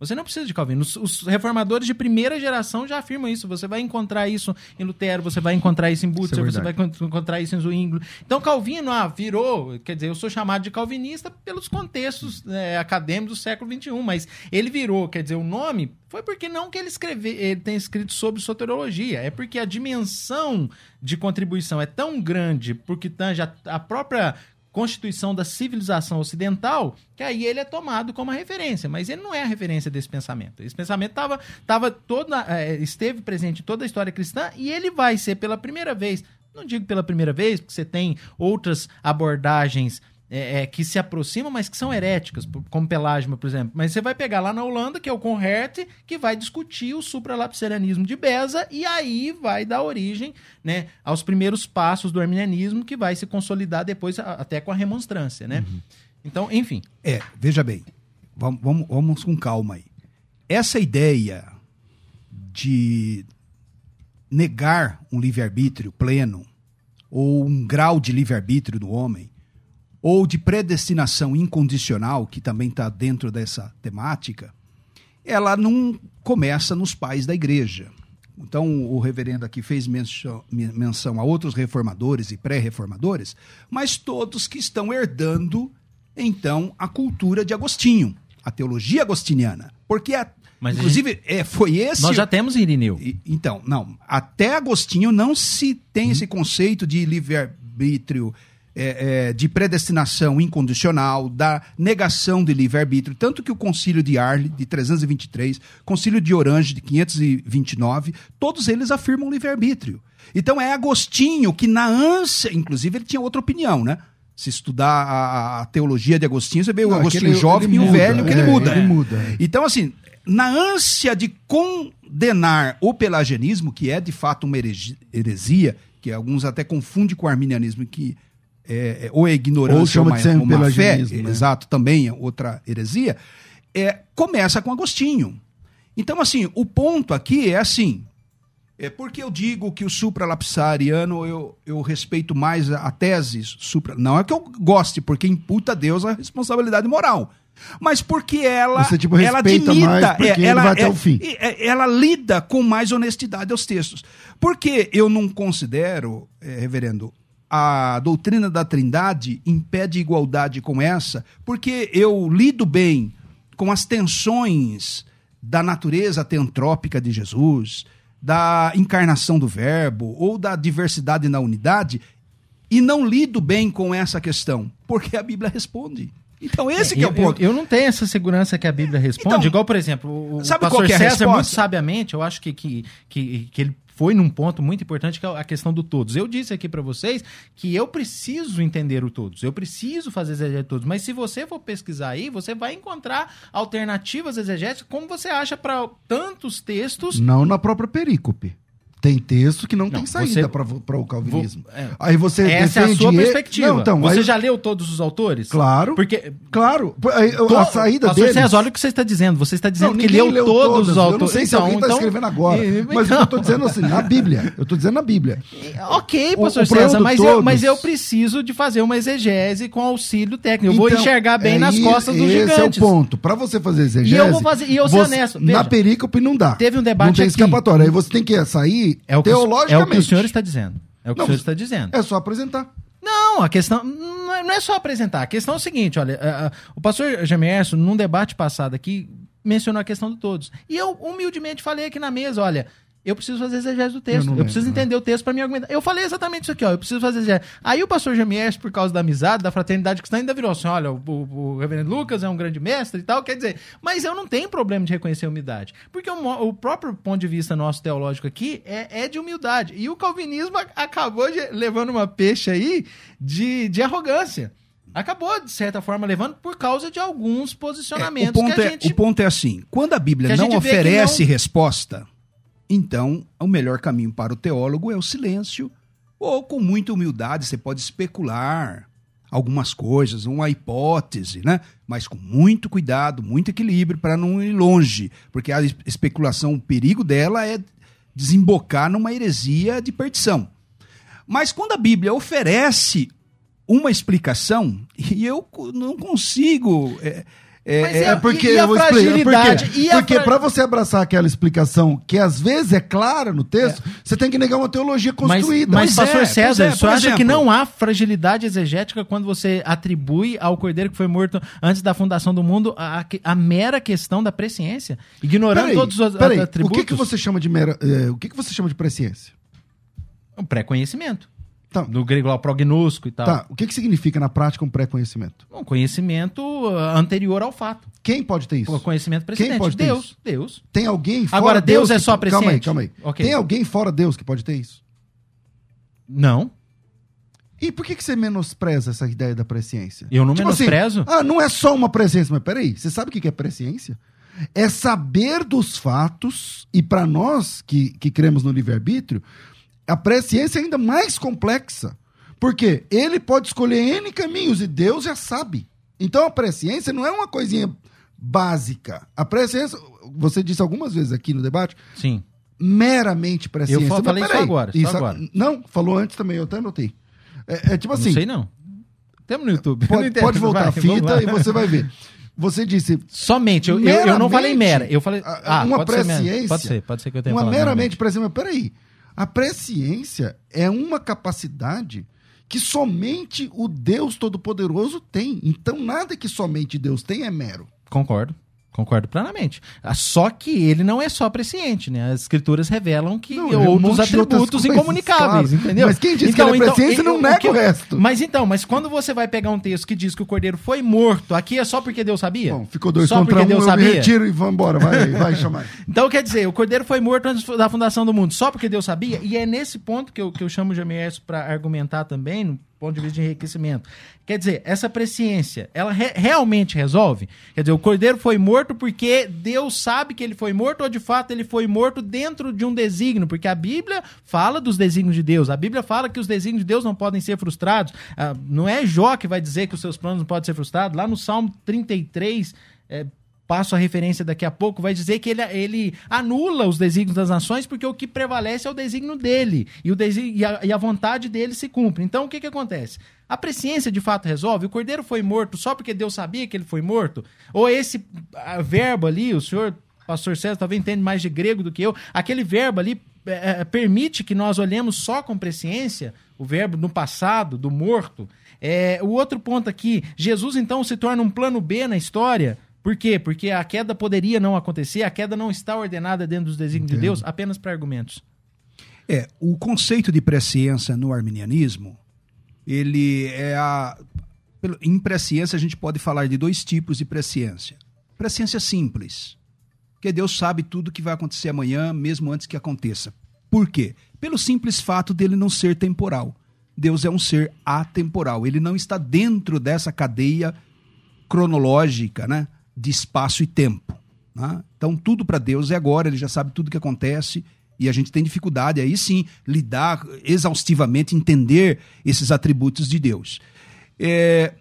Você não precisa de Calvino. Os, os, reformadores de primeira geração já afirmam isso. Você vai encontrar isso em Lutero, você vai encontrar isso em Butzer, é você vai encontrar isso em Zwingli. Então, Calvino ah, virou, quer dizer, eu sou chamado de calvinista pelos contextos é, acadêmicos do século XXI, mas ele virou, quer dizer, o nome foi porque não que ele escreve, ele tem escrito sobre soteriologia, é porque a dimensão de contribuição é tão grande, porque tange a, a própria constituição da civilização ocidental, que aí ele é tomado como a referência, mas ele não é a referência desse pensamento. Esse pensamento tava, tava toda, é, esteve presente em toda a história cristã e ele vai ser pela primeira vez, não digo pela primeira vez, porque você tem outras abordagens é, é, que se aproximam, mas que são heréticas, como Pelágima, por exemplo. Mas você vai pegar lá na Holanda, que é o Conhert, que vai discutir o supralapsarianismo de Beza, e aí vai dar origem né, aos primeiros passos do arminianismo, que vai se consolidar depois até com a remonstrância. Né? Uhum. Então, enfim. É, veja bem, vamos, vamos, vamos com calma aí. Essa ideia de negar um livre-arbítrio pleno, ou um grau de livre-arbítrio do homem, ou de predestinação incondicional, que também está dentro dessa temática, ela não começa nos pais da igreja. Então, o reverendo aqui fez menção, a outros reformadores e pré-reformadores, mas todos que estão herdando, então, a cultura de Agostinho, a teologia agostiniana. Porque, a, Mas inclusive, é, foi esse. Nós já temos Irineu. E- Então, não. Até Agostinho não se tem esse conceito de livre-arbítrio, é, é, de predestinação incondicional, da negação de livre-arbítrio. Tanto que o Concílio de Arles, de 323, Concílio de Orange, de 529, todos eles afirmam livre-arbítrio. Então é Agostinho que, na ânsia. Inclusive, ele tinha outra opinião, né? Se estudar a, a teologia de Agostinho, você vê o Não, é que Agostinho ele- jovem ele e o muda, velho que ele é, muda. ele muda, é. Então, assim, na ânsia de condenar o pelagianismo, que é de fato uma heresi- heresia, que alguns até confundem com o arminianismo, que é, é- ou é ignorância Ou chama uma, de ser uma fé, né? exato, também é outra heresia, é, começa com Agostinho. Então, assim, o ponto aqui é assim, é porque eu digo que o supralapsariano eu, eu respeito mais a, a tese supra. Não é que eu goste, porque imputa a Deus a responsabilidade moral. Mas porque ela. Você, tipo, ela porque é, ela, vai até é- o fim. é- Ela lida com mais honestidade aos textos. Porque eu não considero, é, reverendo, a doutrina da Trindade impede igualdade com essa, porque eu lido bem com as tensões da natureza teantrópica de Jesus, da encarnação do Verbo ou da diversidade na unidade, e não lido bem com essa questão, porque a Bíblia responde. Então esse que é o eu, ponto. Eu, eu não tenho essa segurança que a Bíblia responde. Então, igual, por exemplo, o, sabe pastor qual que é César, muito sabiamente, eu acho que, que, que, que ele foi num ponto muito importante, que é a questão do todos. Eu disse aqui para vocês que eu preciso entender o todos, eu preciso fazer exegese de todos, mas se você for pesquisar aí, você vai encontrar alternativas exegéticas, como você acha para tantos textos. Não na própria perícope. Tem texto que não, tem Não, saída você- para o calvinismo. Vou- é. Aí você Essa é a defende sua perspectiva. Não, então, você aí- já leu todos os autores? Claro. Porque Claro. To- A saída Pastor deles... César, olha o que você está dizendo. Você está dizendo Não, que ninguém leu, todos os Eu autores. não sei se Então- alguém está então- escrevendo agora. [LAUGHS] E- Mas então- eu estou dizendo assim, na Bíblia. Eu estou dizendo na Bíblia. [LAUGHS] Ok, O- pastor o problema César, mas eu, todos- mas eu preciso de fazer uma exegese com auxílio técnico. Eu vou Então, enxergar bem é nas costas dos esse gigantes. é o ponto. Para você fazer exegese... E eu vou fazer- e eu ser honesto, Na perícope não dá. Teve um debate Não tem aqui. escapatória. Aí você tem que sair É o que, é o que o senhor está dizendo. É o que Não, o senhor está dizendo. É só apresentar. Não, a questão não é- é só apresentar. A questão é o seguinte, olha, a- a- o pastor Jamerson, num debate passado aqui, mencionou a questão de todos. E eu humildemente falei aqui na mesa, olha, eu preciso fazer exegese do Eu texto. Eu, lembro, preciso né? entender o texto para me argumentar. Eu falei exatamente isso aqui, ó, eu preciso fazer exegese. Aí o pastor Jamerson, por causa da amizade, da fraternidade cristã, ainda virou assim, olha, o, o- o reverendo Lucas é um grande mestre e tal, quer dizer, mas eu não tenho problema de reconhecer a humildade. Porque o, o próprio ponto de vista nosso teológico aqui é, é de humildade. E o calvinismo acabou de- levando uma peixe aí de, de arrogância. Acabou, de certa forma, levando por causa de alguns É, posicionamentos o, ponto que a é, gente. o ponto é assim: quando a Bíblia não oferece não- resposta, então o melhor caminho para o teólogo é o silêncio. Ou com muita humildade, você pode especular algumas coisas, uma hipótese, né? Mas com muito cuidado, muito equilíbrio para não ir longe, porque a es- especulação, o perigo dela é desembocar numa heresia de perdição. Mas quando a Bíblia oferece uma explicação, [LAUGHS] e eu não consigo. é, é, Mas é- é- É porque E a eu vou explicar. fragilidade? Porque, E porque para você abraçar aquela explicação que às vezes é clara no texto, você tem que negar uma teologia Mas, construída. mas é, pastor pois César, é, senhor acha que exemplo. não há fragilidade exegética quando você atribui ao cordeiro que foi morto antes da fundação do mundo a, a- a mera questão da presciência? Ignorando Peraí, todos os peraí, atributos? O que, que você chama de mera, eh, o que, que você chama de presciência? O pré-conhecimento. Tá. Do grego lá, o prognosco e tal. Tá, o que, que significa na prática um pré-conhecimento? Um conhecimento ah, anterior ao fato. Quem pode ter isso? O conhecimento precedente. pode ter Deus. isso? Deus. Tem alguém fora Agora, Deus é que- só Calma aí, presciente? calma aí. Ok. Tem alguém fora Deus que pode ter isso? Não. E por que, que você menospreza essa ideia da presciência? Eu não Tipo menosprezo. Assim, ah, não é só uma presciência, mas peraí, você sabe o que que é presciência? É saber dos fatos, e para nós que, que cremos no livre-arbítrio, a presciência é ainda mais complexa. Porque ele pode escolher N caminhos e Deus já sabe. Então a presciência não é uma coisinha básica. A presciência, você disse algumas vezes aqui no debate, Sim. meramente presciência. Eu fa- Mas falei isso peraí, agora, só agora. Não, falou antes também, eu até anotei. É, é tipo assim, não sei não. Temos no YouTube. Pode, pode voltar a vai, vamos fita e você vai ver. Você disse Somente, eu, eu, não falei mera. Eu falei. a- Ah, uma pode ser, presciência. pode ser, pode ser que eu tenha uma meramente presciência. Mas peraí. A presciência é uma capacidade que somente o Deus Todo-Poderoso tem. Então nada que somente Deus tem é mero. Concordo. Concordo plenamente. Ah, Só que ele não é só presciente, né? As escrituras revelam que Não, é outros atributos coisas, incomunicáveis, claro. entendeu? Mas quem diz que ele é presciente não nega o resto. Mas então, mas quando você vai pegar um texto que diz que o cordeiro foi morto, aqui é só porque Deus sabia? Bom, ficou dois só contra um, Deus eu me sabia? retiro e vamos embora. Vai, vai chamar. [LAUGHS] Então, quer dizer, o Cordeiro foi morto antes da fundação do mundo, só porque Deus sabia, e é nesse ponto que eu, que eu chamo o Jamierso para argumentar também, ponto de vista de enriquecimento. Quer dizer, essa presciência, ela re- realmente resolve? Quer dizer, o Cordeiro foi morto porque Deus sabe que ele foi morto, ou de fato ele foi morto dentro de um desígnio? Porque a Bíblia fala dos desígnios de Deus, a Bíblia fala que os desígnios de Deus não podem ser frustrados. Ah, não é Jó que vai dizer que os seus planos não podem ser frustrados. Lá no Salmo 33, é, passo a referência daqui a pouco, vai dizer que ele, ele anula os desígnios das nações porque o que prevalece é o desígnio dele e, o desígnio, e, a, e a vontade dele se cumpre. Então, o que, que acontece? A presciência de fato resolve? O cordeiro foi morto só porque Deus sabia que ele foi morto? Ou esse verbo ali, o senhor, pastor César, talvez entende mais de grego do que eu, aquele verbo ali eh, eh, permite que nós olhemos só com presciência o verbo no passado, do morto. É, o outro ponto aqui, Jesus então se torna um plano B na história. Por quê? Porque a queda poderia não acontecer, a queda não está ordenada dentro dos desígnios de Deus, apenas para argumentos. É, o conceito de presciência no arminianismo, ele é a. Em presciência, a gente pode falar de dois tipos de presciência. Presciência simples, que Deus sabe tudo que vai acontecer amanhã, mesmo antes que aconteça. Por quê? Pelo simples fato dele não ser temporal. Deus é um ser atemporal. Ele não está dentro dessa cadeia cronológica, né, de espaço e tempo. né? Então tudo para Deus é agora. Ele já sabe tudo que acontece e a gente tem dificuldade aí sim lidar exaustivamente, entender esses atributos de Deus. É,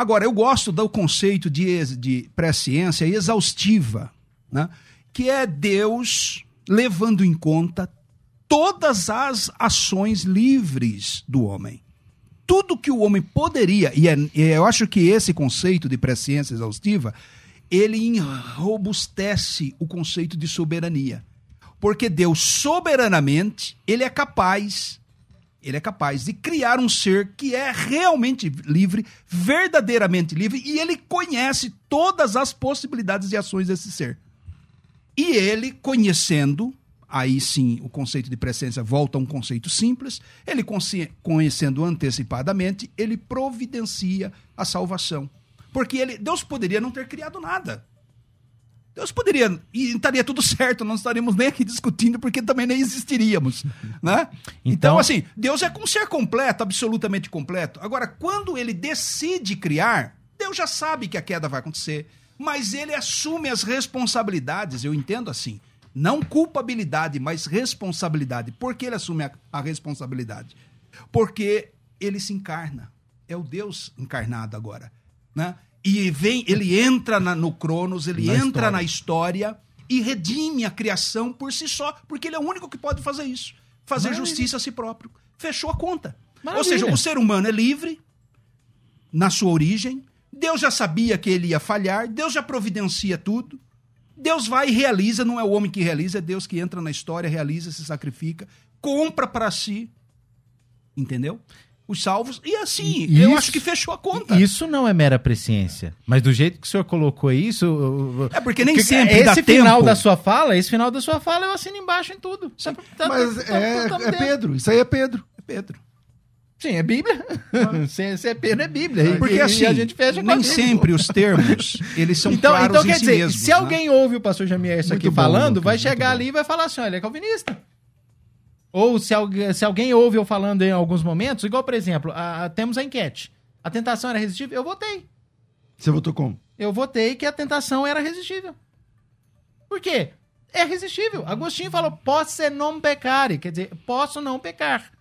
Agora, eu gosto do conceito de, de presciência exaustiva, né? que é Deus levando em conta todas as ações livres do homem. Tudo que o homem poderia, e, é- e eu acho que esse conceito de presciência exaustiva, ele enrobustece o conceito de soberania. Porque Deus, soberanamente, ele é capaz ele é capaz de criar um ser que é realmente livre, verdadeiramente livre, e ele conhece todas as possibilidades de ações desse ser. E ele, conhecendo, aí sim o conceito de presença volta a um conceito simples, ele conhecendo antecipadamente, ele providencia a salvação. Porque ele, Deus poderia não ter criado nada. Deus poderia, e estaria tudo certo, não estaríamos nem aqui discutindo, porque também nem existiríamos, [LAUGHS] né? Então, Então- assim, Deus é um ser completo, absolutamente completo. Agora, quando ele decide criar, Deus já sabe que a queda vai acontecer, mas ele assume as responsabilidades, eu entendo assim. Não culpabilidade, mas responsabilidade. Por que ele assume a, a responsabilidade? Porque ele se encarna. É o Deus encarnado agora, né? E vem, ele entra na- no Cronos, ele Na entra história. na história e redime a criação por si só, porque ele é o único que pode fazer isso. Fazer Maravilha. justiça a si próprio. Fechou a conta. Ou Maravilha. seja, o ser humano é livre na sua origem. Deus já sabia que ele ia falhar, Deus já providencia tudo. Deus vai e realiza, não é o homem que realiza, é Deus que entra na história, realiza, se sacrifica, compra para si. Entendeu? Os salvos. E assim, E eu isso- acho que fechou a conta. Isso não é mera presciência. Mas do jeito que o senhor colocou isso. É porque nem que- sempre dá Esse final tempo. da sua fala, esse final da sua fala, eu assino embaixo em tudo. Tá- tá- Mas tá- é, tá- é. Pedro, isso aí é Pedro. É Pedro. Sim, é Bíblia. Se, se é Pedro, é Bíblia. Porque E- assim, e a gente fecha nem sempre os termos, eles são Então, claros então em quer si dizer, mesmos, se né? alguém ouve o pastor Jamier isso Muito aqui bom, falando, Lucas, vai chegar bom. ali e vai falar assim: olha, ele é calvinista. Ou se, alguém- se alguém ouve eu falando em alguns momentos, igual, por exemplo, a- a- temos a enquete. A tentação era resistível? Eu votei. Você votou como? Eu votei que a tentação era resistível. Por quê? É resistível. Agostinho falou, posso não pecare, quer dizer, posso não pecar.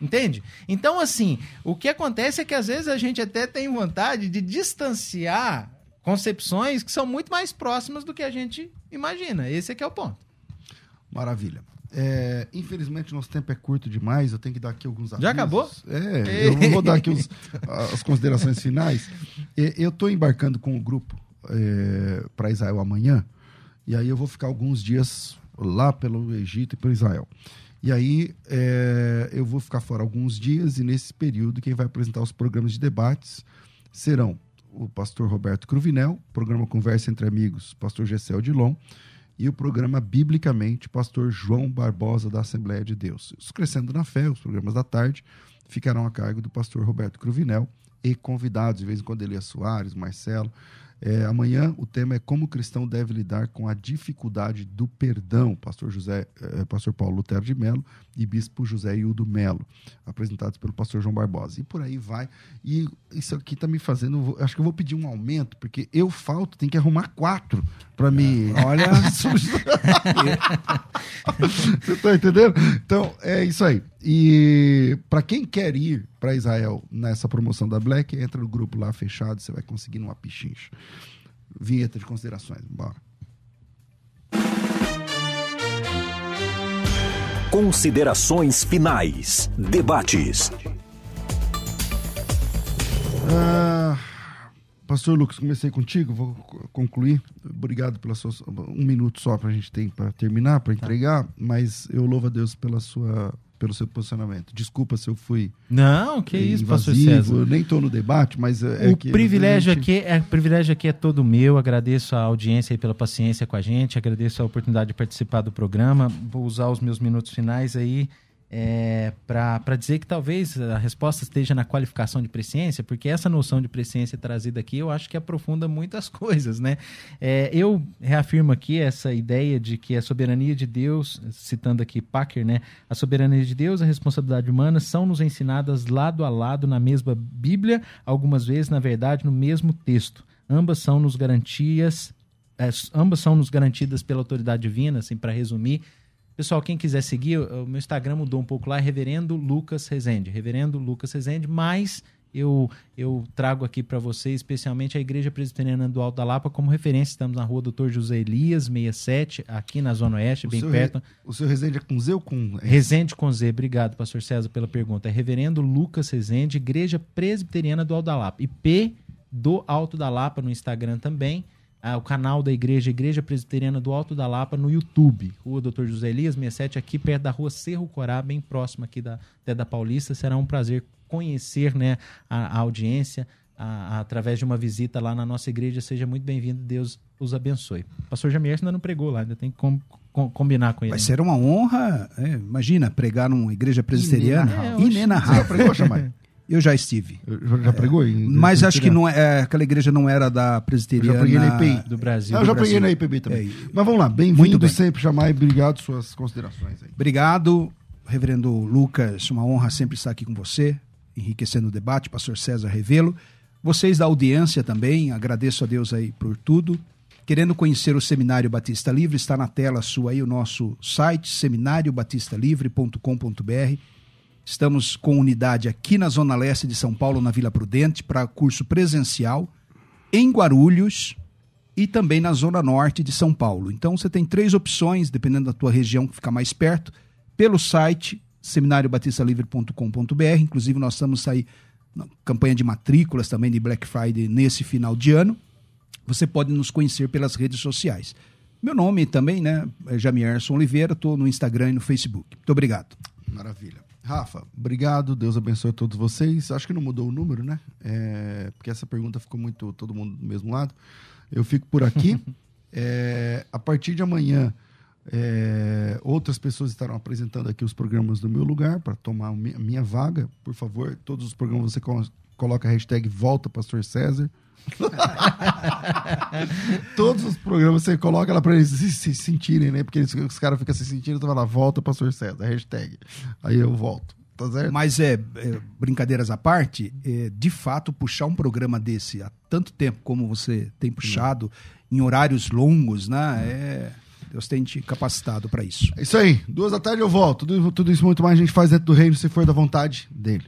Entende? Então, assim, o que acontece é que às vezes a gente até tem vontade de distanciar concepções que são muito mais próximas do que a gente imagina. Esse é que é o ponto. Maravilha. é, infelizmente nosso tempo é curto demais, eu tenho que dar aqui alguns avisos. Já acabou? É, eu vou dar aqui os- [LAUGHS] as considerações finais. Eu estou embarcando com o grupo para Israel amanhã, e aí eu vou ficar alguns dias lá pelo Egito e pelo Israel. E aí é, eu vou ficar fora alguns dias, e nesse período quem vai apresentar os programas de debates serão o pastor Roberto Cruvinel, programa Conversa Entre Amigos, pastor Gessel Dilon, e o programa Biblicamente, pastor João Barbosa, da Assembleia de Deus. Os Crescendo na Fé, os programas da tarde, ficarão a cargo do pastor Roberto Cruvinel e convidados, de vez em quando Elias Soares, Marcelo. É, amanhã o tema é como o cristão deve lidar com a dificuldade do perdão, pastor José, eh, pastor Paulo Lutero de Melo e bispo José Hildo Melo, apresentados pelo pastor João Barbosa. E por aí vai. E isso aqui está me fazendo, acho que eu vou pedir um aumento, porque eu falto, tem que arrumar quatro para me [LAUGHS] Olha, [LAUGHS] Você está entendendo? Então, é isso aí. E para quem quer ir para Israel nessa promoção da Black, entra no grupo lá fechado, você vai conseguir numa pichincha. Vinheta de considerações, bora. Considerações finais. Debates. Ah, Pastor Lucas, comecei contigo, vou co- concluir. Obrigado pela sua. Um minuto só para a gente ter para terminar, para entregar, mas eu louvo a Deus pela sua, pelo seu posicionamento. Desculpa se eu fui Não, que isso, pastor invasivo, César. eu nem estou no debate, mas é, é o que privilégio a gente- aqui é o privilégio aqui é todo meu. Agradeço a audiência aí pela paciência com a gente. Agradeço a oportunidade de participar do programa. Vou usar os meus minutos finais aí é, para dizer que talvez a resposta esteja na qualificação de presciência, porque essa noção de presciência trazida aqui eu acho que aprofunda muitas [LAUGHS] coisas, né? É, eu reafirmo aqui essa ideia de que a soberania de Deus, citando aqui Packer, né? A soberania de Deus e a responsabilidade humana são nos ensinadas lado a lado na mesma Bíblia, algumas vezes, na verdade, no mesmo texto. Ambas são nos garantias, é, ambas são nos garantidas pela autoridade divina, assim, para resumir. Pessoal, quem quiser seguir, o meu Instagram mudou um pouco lá, é Reverendo Lucas Rezende. Reverendo Lucas Rezende, mas eu, eu trago aqui para vocês, especialmente a Igreja Presbiteriana do Alto da Lapa, como referência. Estamos na rua Doutor José Elias, 67, aqui na Zona Oeste, O bem perto. re- O seu Resende é com Z ou com. Rezende com Z, obrigado, pastor César, pela pergunta. É Reverendo Lucas Rezende, Igreja Presbiteriana do Alto da Lapa. IP do Alto da Lapa no Instagram também. Ah, o canal da igreja, Igreja Presbiteriana do Alto da Lapa, no YouTube. Rua Doutor José Elias, 67, aqui perto da rua Cerro Corá, bem próximo aqui da, até da Paulista. Será um prazer conhecer né, a, a audiência a- a- através de uma visita lá na nossa igreja. Seja muito bem-vindo, Deus os abençoe. O pastor Jamier ainda não pregou lá, ainda tem que com- com- combinar com ele. vai ser uma honra, é, imagina, pregar numa igreja presbiteriana. Inenarrável. Você já Inenarrável. pregou, Chamai? [LAUGHS] Eu já estive. Já, já pregou? em- Mas em- acho que não é, é, aquela igreja não era da Eu já presbiteriana. preguei na IPI. do Brasil. Ah, eu já preguei na IPB também. É, Mas vamos lá, Muito bem-vindo bem. sempre, Chamai. Obrigado, suas considerações aí. Obrigado, reverendo Lucas. Uma honra sempre estar aqui com você, enriquecendo o debate. Pastor César Revelo. Vocês da audiência também, agradeço a Deus aí por tudo. Querendo conhecer o Seminário Batista Livre, está na tela sua aí o nosso site, seminariobatistalivre.com.br. Estamos com unidade aqui na Zona Leste de São Paulo, na Vila Prudente, para curso presencial, em Guarulhos e também na Zona Norte de São Paulo. Então você tem três opções, dependendo da tua região que fica mais perto, pelo site seminariobatistalivre.com.br. Inclusive, nós estamos aí na campanha de matrículas também de Black Friday nesse final de ano. Você pode nos conhecer pelas redes sociais. Meu nome também, né? É Jamierson Oliveira, estou no Instagram e no Facebook. Muito obrigado. Maravilha. Rafa, obrigado. Deus abençoe todos vocês. Acho que não mudou o número, né? É, porque essa pergunta ficou muito todo mundo do mesmo lado. Eu fico por aqui. [LAUGHS] É, a partir de amanhã, é, outras pessoas estarão apresentando aqui os programas do meu lugar para tomar a mi- a minha vaga. Por favor, todos os programas você co- coloca a hashtag Volta Pastor César. [LAUGHS] Todos os programas você coloca lá para eles se, se sentirem, né? Porque eles- os caras ficam se sentindo, então vai lá, volta Pastor César, hashtag. Aí eu volto. Tá certo? Mas é, é, brincadeiras à parte, é, de fato, puxar um programa desse há tanto tempo como você tem puxado, em horários longos, né? É, Deus tem te capacitado para isso. É isso aí. Duas da tarde eu volto. Tudo, tudo isso muito mais a gente faz dentro do reino, se for da vontade dele.